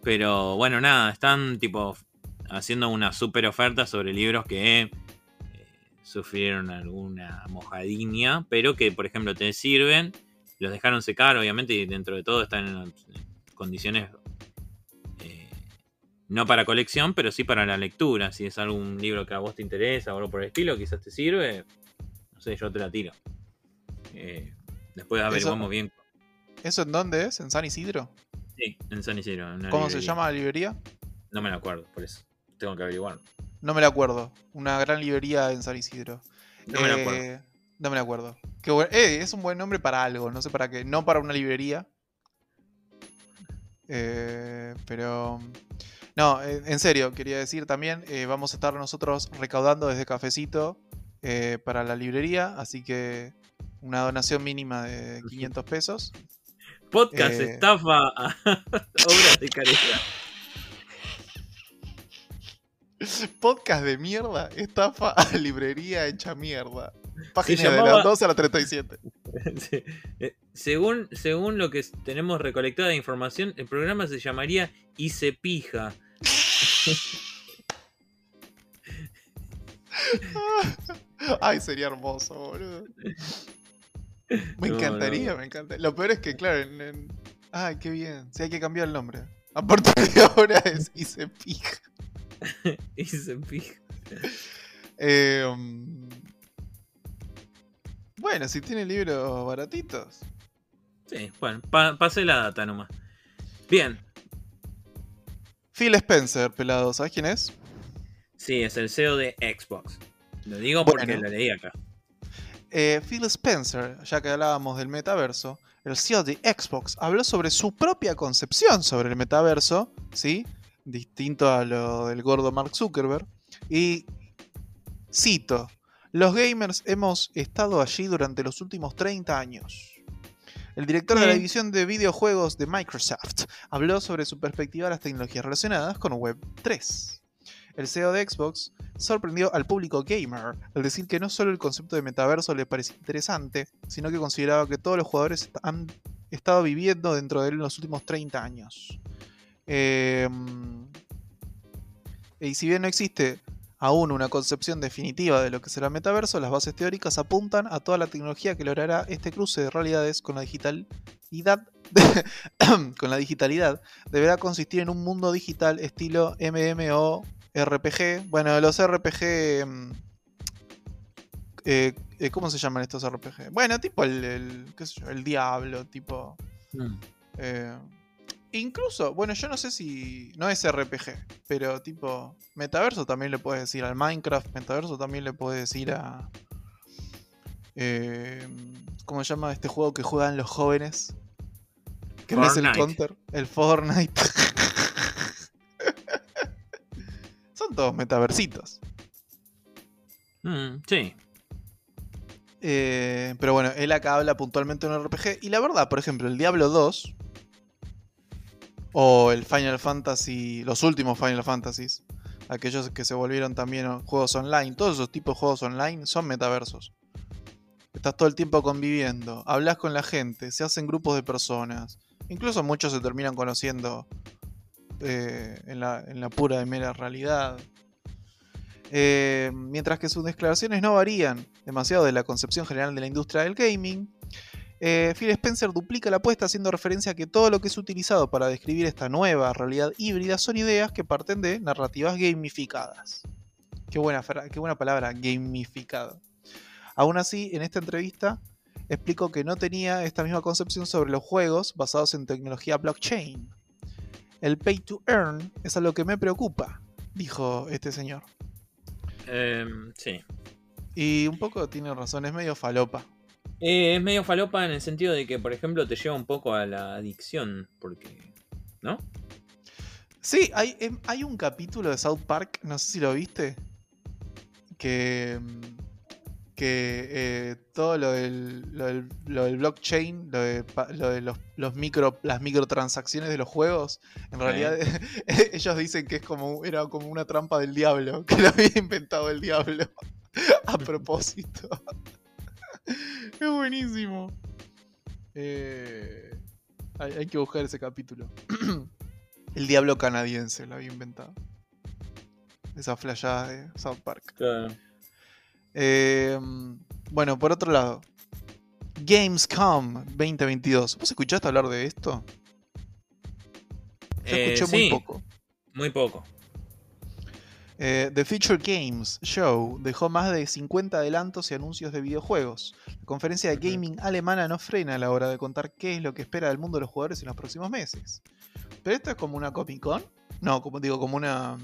Pero bueno, nada, están tipo haciendo una super oferta sobre libros que eh, sufrieron alguna mojadiña, pero que por ejemplo te sirven. Los dejaron secar, obviamente, y dentro de todo están en condiciones no para colección, pero sí para la lectura. Si es algún libro que a vos te interesa o algo por el estilo, quizás te sirve. No sé, yo te la tiro. Eh, después averiguamos bien. ¿Eso en dónde es? ¿En San Isidro? Sí, en San Isidro. en ¿Cómo se llama la librería? No me lo acuerdo, por eso. Tengo que averiguar. No me la acuerdo. Una gran librería en San Isidro. No me Eh, acuerdo. No me la acuerdo. Qué eh, es un buen nombre para algo, no sé para qué. No para una librería. Eh, pero. No, eh, en serio, quería decir también, eh, vamos a estar nosotros recaudando desde Cafecito eh, para la librería, así que una donación mínima de 500 pesos. Podcast eh, estafa a obras de caridad. Podcast de mierda, estafa a librería hecha mierda. Página de las 12 a las 37. Sí. Eh, Según, según lo que tenemos recolectada de información, el programa se llamaría Y se pija. Ay, sería hermoso, boludo. Me encantaría, no. me encanta. Lo peor es que, claro, en, en- Ay, qué bien. Sí, hay que cambiar el nombre. A partir de ahora es y se pija. Y se pija. Eh, um, Bueno, si tiene libros baratitos. Sí, bueno, pa- pasé la data nomás. Bien, Phil Spencer, pelado, ¿sabes quién es? sí, es el CEO de Xbox. Lo digo porque Bueno. lo leí acá. Eh, Phil Spencer, ya que hablábamos del metaverso, el CEO de Xbox habló sobre su propia concepción sobre el metaverso, ¿sí? Distinto a lo del gordo Mark Zuckerberg. Y cito, los gamers hemos estado allí durante los últimos 30 años. El director de la división de videojuegos de Microsoft habló sobre su perspectiva de las tecnologías relacionadas con Web 3. El CEO de Xbox sorprendió al público gamer al decir que no solo el concepto de metaverso le parecía interesante, sino que consideraba que todos los jugadores han estado viviendo dentro de él en los últimos 30 años. Eh, y si bien no existe aún una concepción definitiva de lo que será el metaverso, las bases teóricas apuntan a toda la tecnología que logrará este cruce de realidades con la digitalidad. con la digitalidad deberá consistir en un mundo digital estilo MMO RPG. Bueno, los RPG. mm, eh, eh, ¿Cómo se llaman estos RPG? Bueno, tipo el, el, qué sé yo, el Diablo, tipo. Mm. eh, incluso, bueno, yo no sé si. No es RPG, pero tipo. Metaverso también le puedes decir al Minecraft. Metaverso también le puedes decir a. eh, ¿Cómo se llama este juego que juegan los jóvenes? Que no es el. Counter, el Fortnite. Son todos metaversitos. Mm, sí, Eh, pero bueno, él acá habla puntualmente de un RPG. Y la verdad, por ejemplo, el Diablo 2 o el Final Fantasy, los últimos Final Fantasies, aquellos que se volvieron también juegos online, todos esos tipos de juegos online son metaversos. Estás todo el tiempo conviviendo, hablas con la gente, se hacen grupos de personas. Incluso muchos se terminan conociendo eh, en, la, pura y mera realidad. Eh, mientras que sus declaraciones no varían demasiado de la concepción general de la industria del gaming, eh, Phil Spencer duplica la apuesta haciendo referencia a que todo lo que es utilizado para describir esta nueva realidad híbrida son ideas que parten de narrativas gamificadas. Qué buena, qué buena palabra, gamificado. Aún así, en esta entrevista explicó que no tenía esta misma concepción sobre los juegos basados en tecnología blockchain. El pay to earn es algo que me preocupa, dijo este señor. Em, sí. Y un poco tiene razón, es medio falopa. Eh, es medio falopa en el sentido de que, por ejemplo, te lleva un poco a la adicción, porque... ¿No? Sí, hay, em, hay un capítulo de South Park, no sé si lo viste, que, mm, que eh, todo lo del, lo del, lo del blockchain, lo de, pa- lo de los, los micro, las microtransacciones de los juegos, en realidad ellos dicen que es como, era como una trampa del diablo, que lo había inventado el diablo a propósito. es buenísimo. Eh, hay, hay que buscar ese capítulo. el diablo canadiense lo había inventado. Esa flayada de South Park. Claro. Eh, bueno, por otro lado, Gamescom 2022. ¿Vos escuchaste hablar de esto? Yo Eh, escuché sí, muy poco. Muy poco. Eh, The Future Games Show dejó más de 50 adelantos y anuncios de videojuegos. La conferencia de gaming alemana no frena a la hora de contar qué es lo que espera del mundo de los jugadores en los próximos meses. ¿Pero esto es como una Comic Con? No, como digo, como una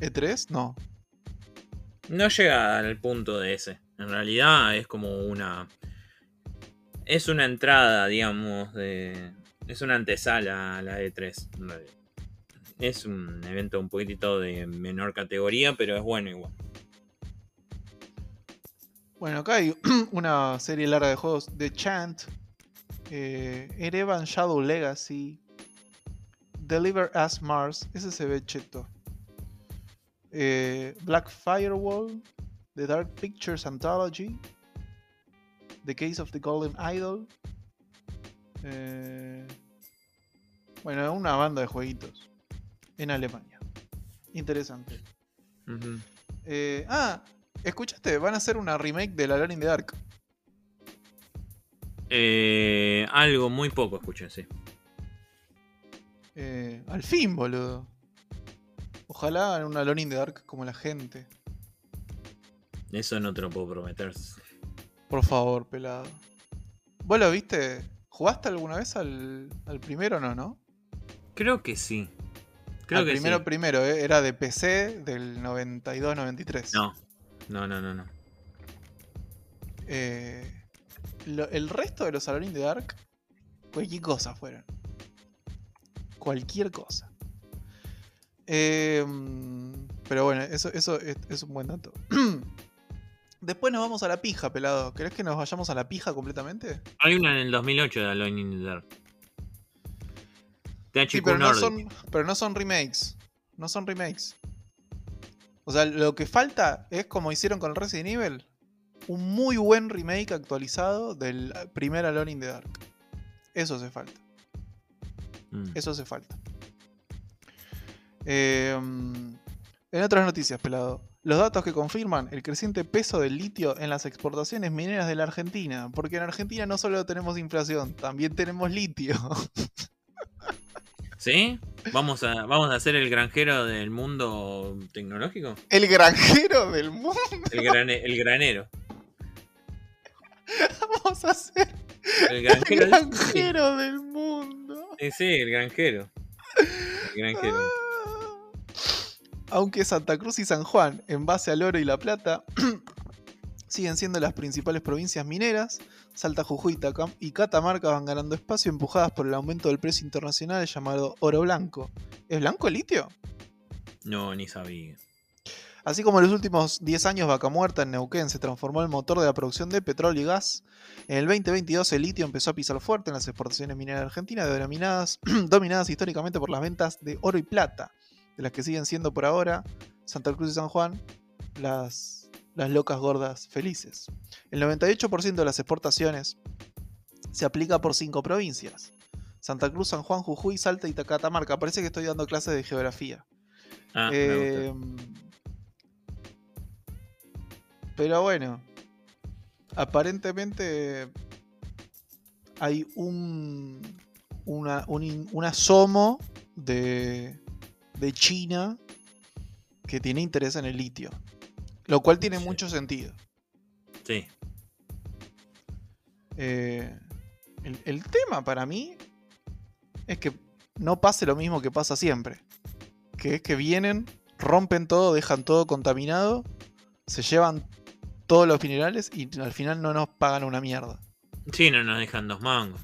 E3? No. No llega al punto de ese. En realidad es como una. Es una entrada, digamos, de. Es una antesala a la E3. en realidad. Es un evento un poquitito de menor categoría, pero es bueno igual. Bueno, acá hay una serie larga de juegos. The Chant, eh, Erevan Shadow Legacy, Deliver Us Mars, ese se ve cheto. Eh, Black Firewall, The Dark Pictures Anthology, The Case of the Golden Idol. eh, bueno, una banda de jueguitos en Alemania. Interesante. Eh, ah, ¿escuchaste? Van a hacer una remake de La Alone in the Dark. Eh, algo muy poco escuché, sí. Eh, al fin, boludo. Ojalá hagan una Alone in the Dark como la gente. Eso no te lo puedo prometer. Por favor, pelado. ¿Vos lo viste? ¿Jugaste alguna vez al, al primero o no, no? Creo que sí. Creo al que primero, sí. primero, eh, era de PC del 92-93. No. No, no, no, no. Eh, lo- el resto de los Alone in the Dark, cualquier cosa fueron. Cualquier cosa. Eh, pero bueno, eso, eso es, es un buen dato. Después nos vamos a la pija, pelado. ¿Querés que nos vayamos a la pija completamente? Hay una en el 2008 de Alone in the Dark. Sí, pero no, son, pero no son remakes. No son remakes. O sea, lo que falta es como hicieron con Resident Evil. Un muy buen remake actualizado del primer Alone in the Dark. Eso hace falta. Mm. Eso hace falta. Eh, en otras noticias, pelado. Los datos que confirman el creciente peso del litio en las exportaciones mineras de la Argentina. Porque en Argentina no solo tenemos inflación, también tenemos litio. ¿Sí? ¿Vamos a, ¿Vamos a ser el granjero del mundo tecnológico? El granjero del mundo. El, grane- el granero. Vamos a ser El el granjero. granjero del mundo. Sí, sí, el granjero. El granjero. Ah. Aunque Santa Cruz y San Juan, en base al oro y la plata, siguen siendo las principales provincias mineras, Salta, Jujuy Tacam- y Catamarca van ganando espacio empujadas por el aumento del precio internacional llamado oro blanco. ¿Es blanco el litio? No, ni sabía. Así como en los últimos 10 años Vaca Muerta en Neuquén se transformó en motor de la producción de petróleo y gas, en el 2022 el litio empezó a pisar fuerte en las exportaciones mineras argentinas, denominadas, dominadas históricamente por las ventas de oro y plata, de las que siguen siendo por ahora Santa Cruz y San Juan las, las locas gordas felices. El 98% de las exportaciones se aplica por 5 provincias. Santa Cruz, San Juan, Jujuy, Salta y Catamarca. Parece que estoy dando clases de geografía. Ah. Em, pero bueno, aparentemente hay un, una- un asomo de, de China que tiene interés en el litio. Lo cual tiene Sí. mucho sentido. Sí. Eh, el, el tema para mí es que no pase lo mismo que pasa siempre. Que es que vienen, rompen todo, dejan todo contaminado, se llevan todos los minerales y al final no nos pagan una mierda. Sí, no nos dejan dos mangos.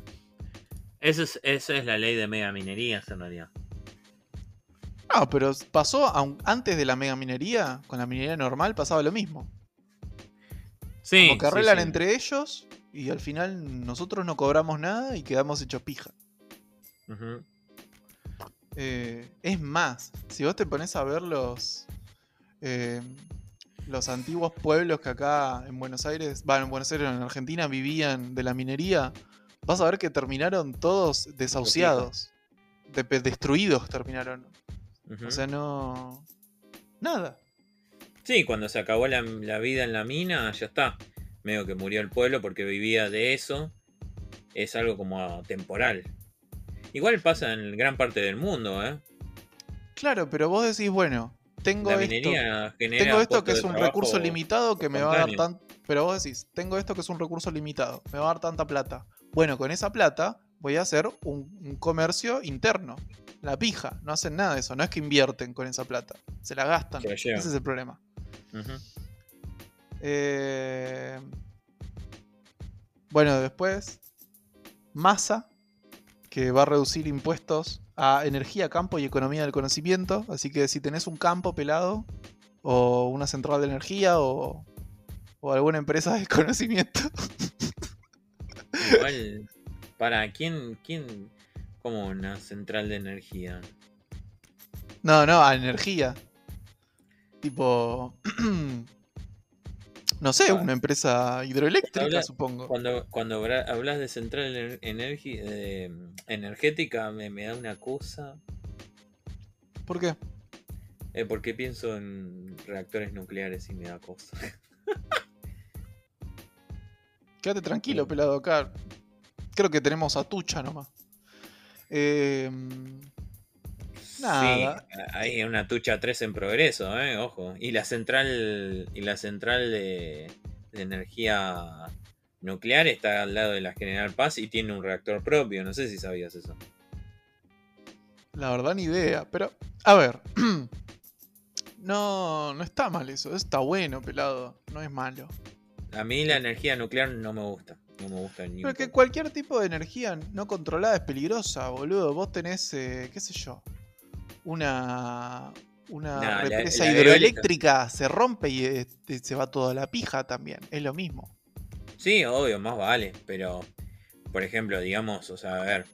Esa es, esa es la ley de mega minería, en realidad. No, pero pasó antes de la mega minería, con la minería normal pasaba lo mismo. Sí. Como que sí, arreglan sí. entre ellos y al final nosotros no cobramos nada y quedamos hechos pija. Eh, es más, si vos te pones a ver los, eh, los antiguos pueblos que acá en Buenos Aires, va, en Buenos Aires, en Argentina vivían de la minería, vas a ver que terminaron todos desahuciados, de- de- destruidos terminaron. O sea, no... Nada. Sí, cuando se acabó la, la vida en la mina, ya está. Medio que murió el pueblo porque vivía de eso. Es algo como temporal. Igual pasa en gran parte del mundo, ¿eh? Claro, pero vos decís, bueno, tengo La esto, tengo esto que es un recurso limitado que me va a dar tan... Pero vos decís, tengo esto que es un recurso limitado, me va a dar tanta plata. Bueno, con esa plata voy a hacer un, un comercio interno. La pija, no hacen nada de eso, no es que invierten con esa plata, se la gastan. Se la llevan. Ese es el problema. Eh, Bueno, después, Massa, que va a reducir impuestos a energía, campo y economía del conocimiento. Así que si tenés un campo pelado, o una central de energía, o, o alguna empresa de conocimiento, Igual, para quién, quién, como una central de energía. No, no, a energía. Tipo. no sé, Ah. una empresa hidroeléctrica, Habla- supongo. Cuando, cuando habla- hablas de central energi- eh, energética, me, me da una cosa. ¿Por qué? Eh, porque pienso en reactores nucleares y me da cosa. Quédate tranquilo, Mm. pelado acá. Creo que tenemos a Tucha nomás. Eh, Nada. Sí, hay una tucha 3 en progreso, eh, ojo. Y la central, y la central de, de energía nuclear está al lado de la General Paz y tiene un reactor propio. No sé si sabías eso. la verdad, ni idea. Pero, a ver. no, no está mal eso. Está bueno, pelado. No es malo. A mí la energía nuclear no me gusta. No me gusta ni Pero un que poco. cualquier tipo de energía no controlada es peligrosa, boludo. Vos tenés, eh, qué sé yo, una, una Nah, represa la hidroeléctrica, se rompe y eh, te- se va toda la pija también. Es lo mismo. Sí, obvio, más vale. Pero, por ejemplo, digamos, o sea, a ver.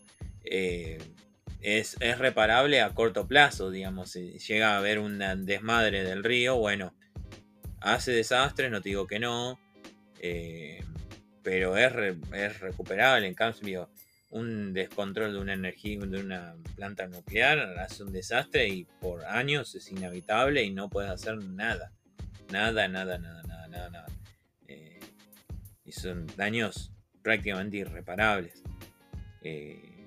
eh, es, es reparable a corto plazo, digamos. Si llega a haber un desmadre del río, bueno, hace desastres, no te digo que no. eh, pero es, re- es recuperable. En cambio, un descontrol de una energía, de una planta nuclear, hace un desastre y por años es inevitable y no puedes hacer nada. Nada, nada, nada, nada, nada, nada. Eh, y son daños prácticamente irreparables. Eh,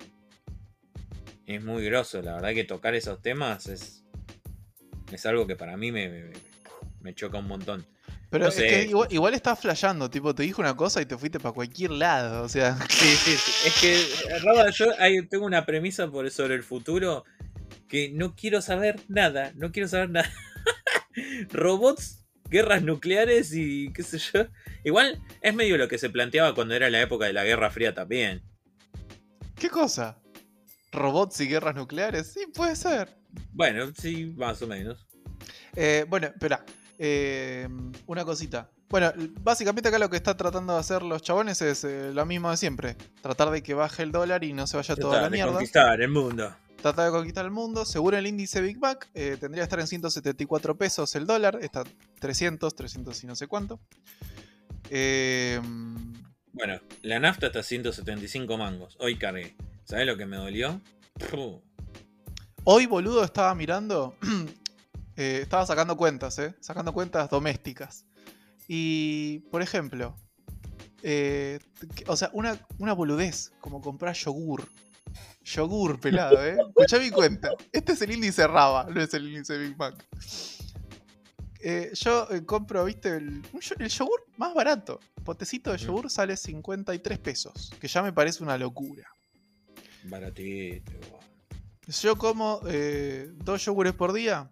es muy grosso, la verdad que tocar esos temas es, es algo que para mí me- me choca un montón. Pero No es sé. que igual, igual estás flasheando, tipo, te dijo una cosa y te fuiste para cualquier lado. O sea, Sí, sí, sí. Es que, Roba, yo tengo una premisa por, sobre el futuro que no quiero saber nada, no quiero saber nada. Robots, guerras nucleares y qué sé yo. Igual es medio lo que se planteaba cuando era la época de la Guerra Fría también. ¿qué cosa? ¿Robots y guerras nucleares? Sí, puede ser. Bueno, sí, más o menos. Eh, bueno, espera. Eh, una cosita. Bueno, básicamente acá lo que está tratando de hacer los chabones es eh, lo mismo de siempre. Tratar de que baje el dólar y no se vaya toda la Tratar de mierda. conquistar el mundo. Tratar de conquistar el mundo. Según el índice Big Mac, eh, tendría que estar en 174 pesos el dólar. Está 300, 300 y no sé cuánto. Eh, Bueno, la nafta está a 175 mangos. Hoy cargué. ¿Sabes lo que me dolió? Puh. hoy, boludo, estaba mirando. eh, estaba sacando cuentas, ¿eh? Sacando cuentas domésticas. Y, por ejemplo, eh, o sea, una, una boludez, como comprar yogur. Yogur pelado, ¿eh? Escuchá mi cuenta. Este es el índice Raba, no es el índice Big Mac. Eh, yo eh, compro, viste, el, el yogur más barato. Potecito de yogur sale 53 pesos, que ya me parece una locura. Baratito. Yo como eh, dos yogures por día.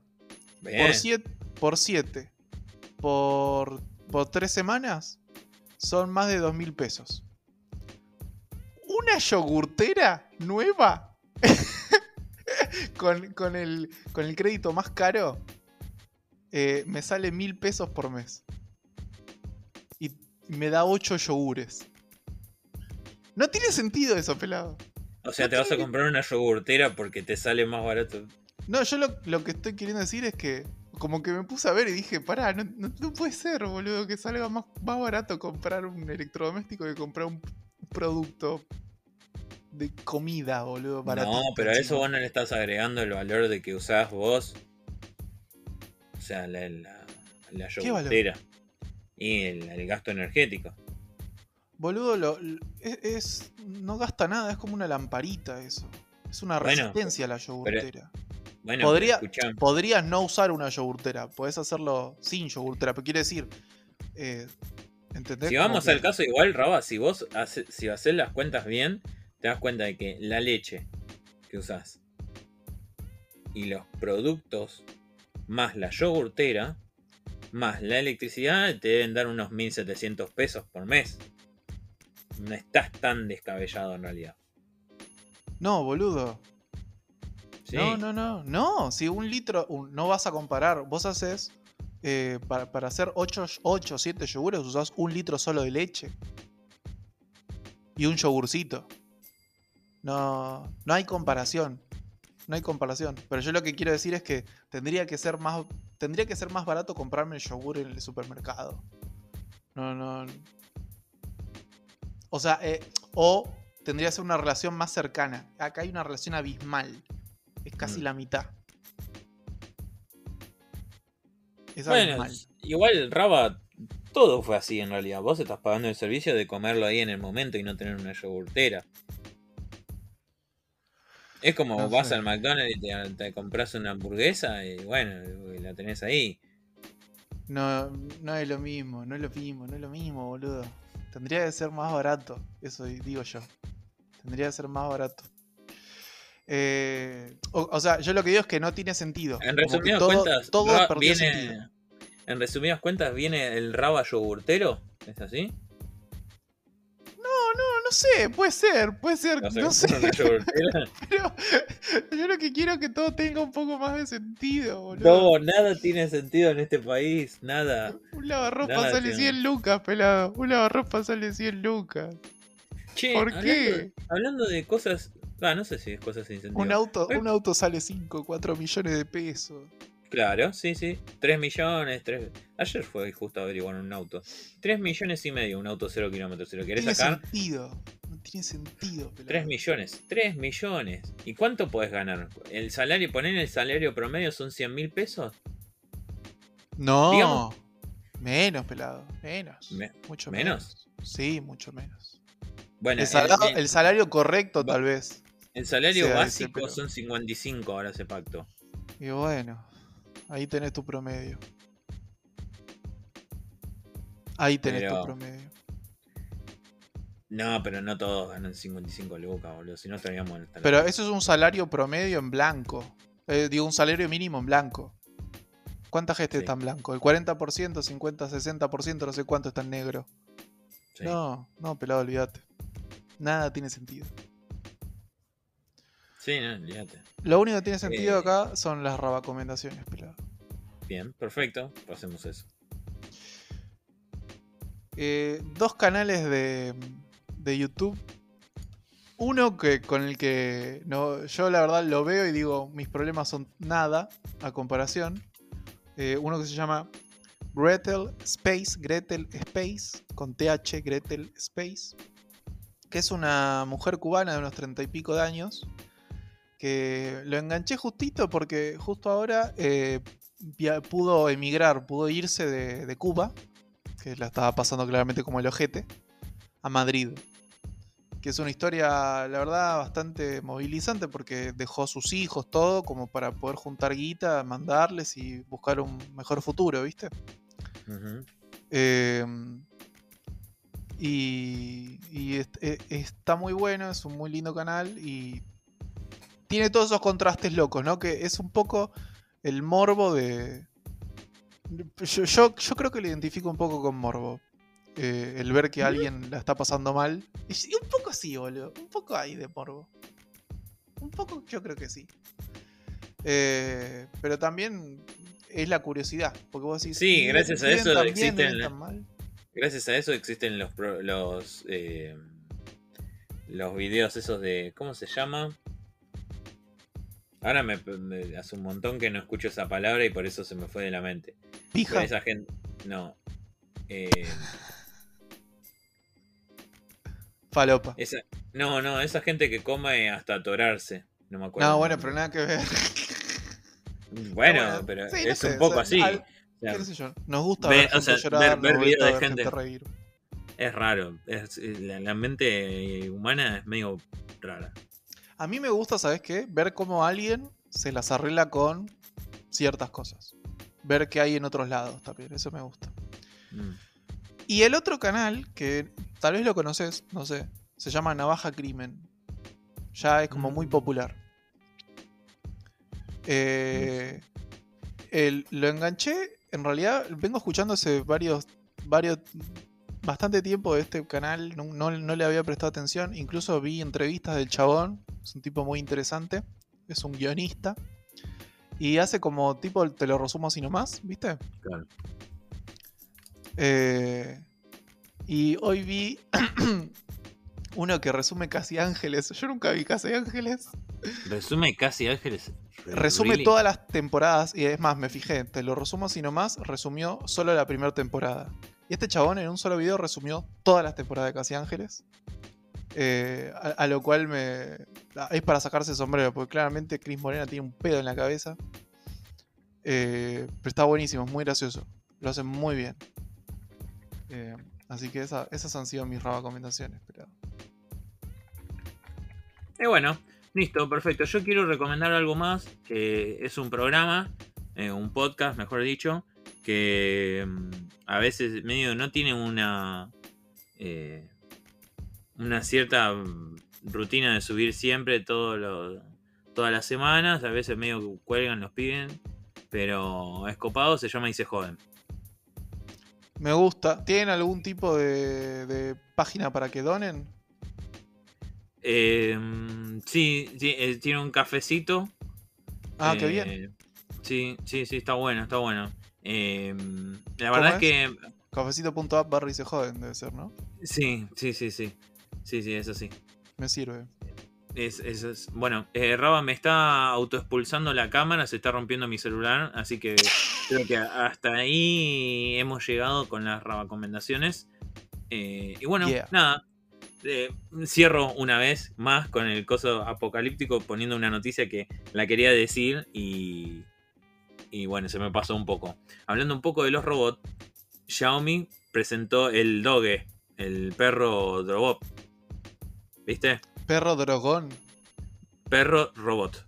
Bien. Por 7. Por 7. Por, por 3 semanas. Son más de 2 mil pesos. Una yogurtera nueva. con, con el, con el crédito más caro. eh, me sale mil pesos por mes. Y me da 8 yogures. No tiene sentido eso, pelado. O sea, te vas a comprar una yogurtera porque te sale más barato. No, yo lo, lo que estoy queriendo decir es que como que me puse a ver y dije, pará, no, no- no puede ser, boludo, que salga más, más barato comprar un electrodoméstico que comprar un producto de comida, boludo, barato. No, pero a eso vos no le estás agregando el valor de que usás vos. O sea, la, la, yogurtera. Y el, el gasto energético. Boludo, lo, lo- es, es- no gasta nada, es como una lamparita eso. Es una Bueno, resistencia a la yogurtera. Bueno, Podría- Podrías no usar una yogurtera, podés hacerlo sin yogurtera, pero quiere decir... eh, ¿entendés? Si vamos que- al caso igual, Raba, si vos hace- si haces las cuentas bien, te das cuenta de que la leche que usás y los productos más la yogurtera más la electricidad te deben dar unos 1700 pesos por mes. No estás tan descabellado en realidad. No, boludo. No, no, no. No, si un litro, no vas a comparar. Vos haces, eh, para, para hacer 8 o 7 yogures, usás un litro solo de leche. Y un yogurcito. No, no hay comparación. No hay comparación. Pero yo lo que quiero decir es que tendría que ser más, tendría que ser más barato comprarme el yogur en el supermercado. No, no. O sea, eh, o tendría que ser una relación más cercana. Acá hay una relación abismal. Es casi Mm. la mitad. Es Bueno, igual, Raba, todo fue así en realidad. Vos estás pagando el servicio de comerlo ahí en el momento y no tener una yogurtera. Es como No vas sé. al McDonald's y te, te compras una hamburguesa y bueno, la tenés ahí. No, no es lo mismo, no es lo mismo, no es lo mismo, boludo. Tendría que ser más barato, eso digo yo. Tendría que ser más barato. Eh, o, o sea, yo lo que digo es que no tiene sentido. En resumidas todo, cuentas, todo Ra- perdió viene, sentido. en resumidas cuentas viene el Raba yogurtero, ¿es así? No, no, no sé, puede ser, puede ser, yo lo que quiero es que todo tenga un poco más de sentido, boludo. No, nada tiene sentido en este país, nada. Un lavarropa Nada sale tiene. 100 lucas, pelado. Un lavarropa sale 100 lucas. Che, ¿Por hablando- qué? Hablando de cosas. Ah, no sé si es cosas sin sentido. Un auto, Eh. un auto sale 5, 4 millones de pesos. Claro, sí, sí. 3 millones, 3... Ayer fue justo averiguar un auto. 3 millones y medio un auto 0 kilómetros. Si lo No querés tiene sacar, sentido. No tiene sentido, pelado. 3 millones. 3 millones. ¿Y cuánto podés ganar? El salario, poner el salario promedio son 100 mil pesos. No. Digamos- Menos, pelado. Menos. Me- mucho ¿menos? menos. Sí, mucho menos. Bueno, El, sala- el, el- el salario correcto, Va- tal vez. El salario sea ese, básico pero- son 55 ahora se pactó. Y bueno, ahí tenés tu promedio. Ahí tenés Pero- tu promedio. No, pero no todos ganan 55 lucas, boludo. Si no estaríamos en el Pero eso es un salario promedio en blanco. Eh, digo, un salario mínimo en blanco. ¿Cuánta gente Sí. está en blanco? ¿El 40%, 50, 60%? No sé cuánto está en negro. Sí. No, no, pelado, olvídate. Nada tiene sentido. Sí, no. Lo único que tiene sentido Eh. acá son las rabacomendaciones, pelado. Bien, perfecto. Pasemos eso. Eh, dos canales de, de YouTube. Uno que con el que no, yo la verdad lo veo y digo, mis problemas son nada a comparación. Eh, uno que se llama Gretel Space, Gretel Space, con TH, Gretel Space, que es una mujer cubana de unos treinta y pico de años, que lo enganché justito porque justo ahora eh, pudo emigrar, pudo irse de, de Cuba, que la estaba pasando claramente como el ojete, a Madrid. Que es una historia, la verdad, bastante movilizante porque dejó a sus hijos, todo, como para poder juntar guita, mandarles y buscar un mejor futuro, ¿viste? Eh, y y e- está muy bueno, es un muy lindo canal y tiene todos esos contrastes locos, ¿no? Que es un poco el morbo de. Yo, yo, yo creo que lo identifico un poco con morbo. Eh, el ver que alguien la está pasando mal. Y un poco sí, boludo. Un poco ahí de morbo. Un poco yo creo que sí. Eh, pero también es la curiosidad. Porque vos decís. Sí, gracias a eso existen. la- mal. Gracias a eso existen los pro- los eh, los videos esos de ¿cómo se llama? Ahora me, me- hace un montón que no escucho esa palabra y por eso se me fue de la mente. Pero Pija. esa gente no. Eh, Falopa. esa, no, no, esa gente que come hasta atorarse. No me acuerdo. No, bueno, pero nada que ver. Bueno, bueno, pero sí, no es sé, un poco o así. sea, al- O sea, ¿Qué sé yo? Nos gusta Ve- ver o gente sea, llorar, ver- nos ver gusta videos de gente- reír. es raro. Es- la, la mente humana es medio rara. A mí me gusta, ¿sabes qué? Ver cómo alguien se las arregla con ciertas cosas. Ver qué hay en otros lados también, eso me gusta. Mm. Y el otro canal, que tal vez lo conoces, no sé, se llama Navaja Crimen. Ya es como muy Mm. popular. Eh, el- lo enganché, en realidad vengo escuchando hace varios, varios, bastante tiempo de este canal, no, no- no le había prestado atención, incluso vi entrevistas del chabón, es un tipo muy interesante, es un guionista, y hace como tipo, te lo resumo así nomás, ¿viste? Claro. Eh, y hoy vi uno que resume Casi Ángeles. Yo nunca vi Casi Ángeles. Resume casi Ángeles. Resume Really? todas las temporadas. Y es más, me fijé, te lo resumo así nomás. Resumió solo la primera temporada. Y este chabón en un solo video resumió todas las temporadas de Casi Ángeles. Eh, a, lo cual me. Es para sacarse el sombrero, porque claramente Chris Morena tiene un pedo en la cabeza. Eh, pero está buenísimo, es muy gracioso. Lo hace muy bien. Eh, así que esa- esas han sido mis recomendaciones. Pero... Y bueno, listo, perfecto. Yo quiero recomendar algo más, que es un programa, un podcast, mejor dicho, que mm, a veces medio no tiene una una cierta mm, rutina de subir siempre todo lo- todas las semanas, a veces medio cuelgan, los piden, pero es copado, se llama Y se joden. Me gusta. ¿Tienen algún tipo de, de página para que donen? Eh, sí, sí, eh, tiene un cafecito. Ah, qué Eh, bien. Sí, sí, sí, está bueno, está bueno. Eh, la ¿Cómo verdad es es? que. Cafecito.app barra y se joden, debe ser, ¿no? Sí, sí, sí, sí. Sí, sí, eso sí. Me sirve. Es, es- es- Bueno, eh, Raba me está autoexpulsando la cámara, se está rompiendo mi celular, así que creo que hasta ahí hemos llegado con las recomendaciones. Eh, y bueno, Yeah. nada. eh, cierro una vez más con el coso apocalíptico poniendo una noticia que la quería decir y, y bueno, se me pasó un poco. Hablando un poco de los robots, Xiaomi presentó el Doge, el perro robot. ¿Viste? Perro drogón. Perro robot.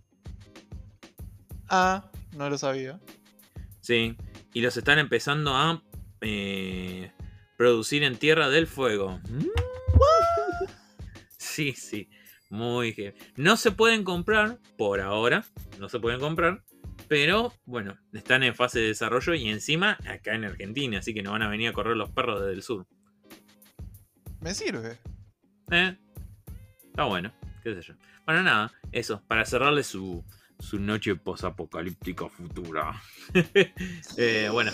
Ah, no lo sabía. Sí. Y los están empezando a eh, producir en Tierra del Fuego. Sí, sí. Muy heavy. No se pueden comprar por ahora. No se pueden comprar. Pero bueno, están en fase de desarrollo y encima acá en Argentina. Así que nos van a venir a correr los perros desde el sur. Me sirve. ¿Eh? Está bueno, qué sé yo. Bueno, nada, eso, para cerrarle su, su noche posapocalíptica futura. Eh, bueno.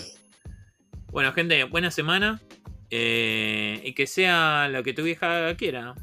Bueno, gente, buena semana. eh, y que sea lo que tu vieja quiera.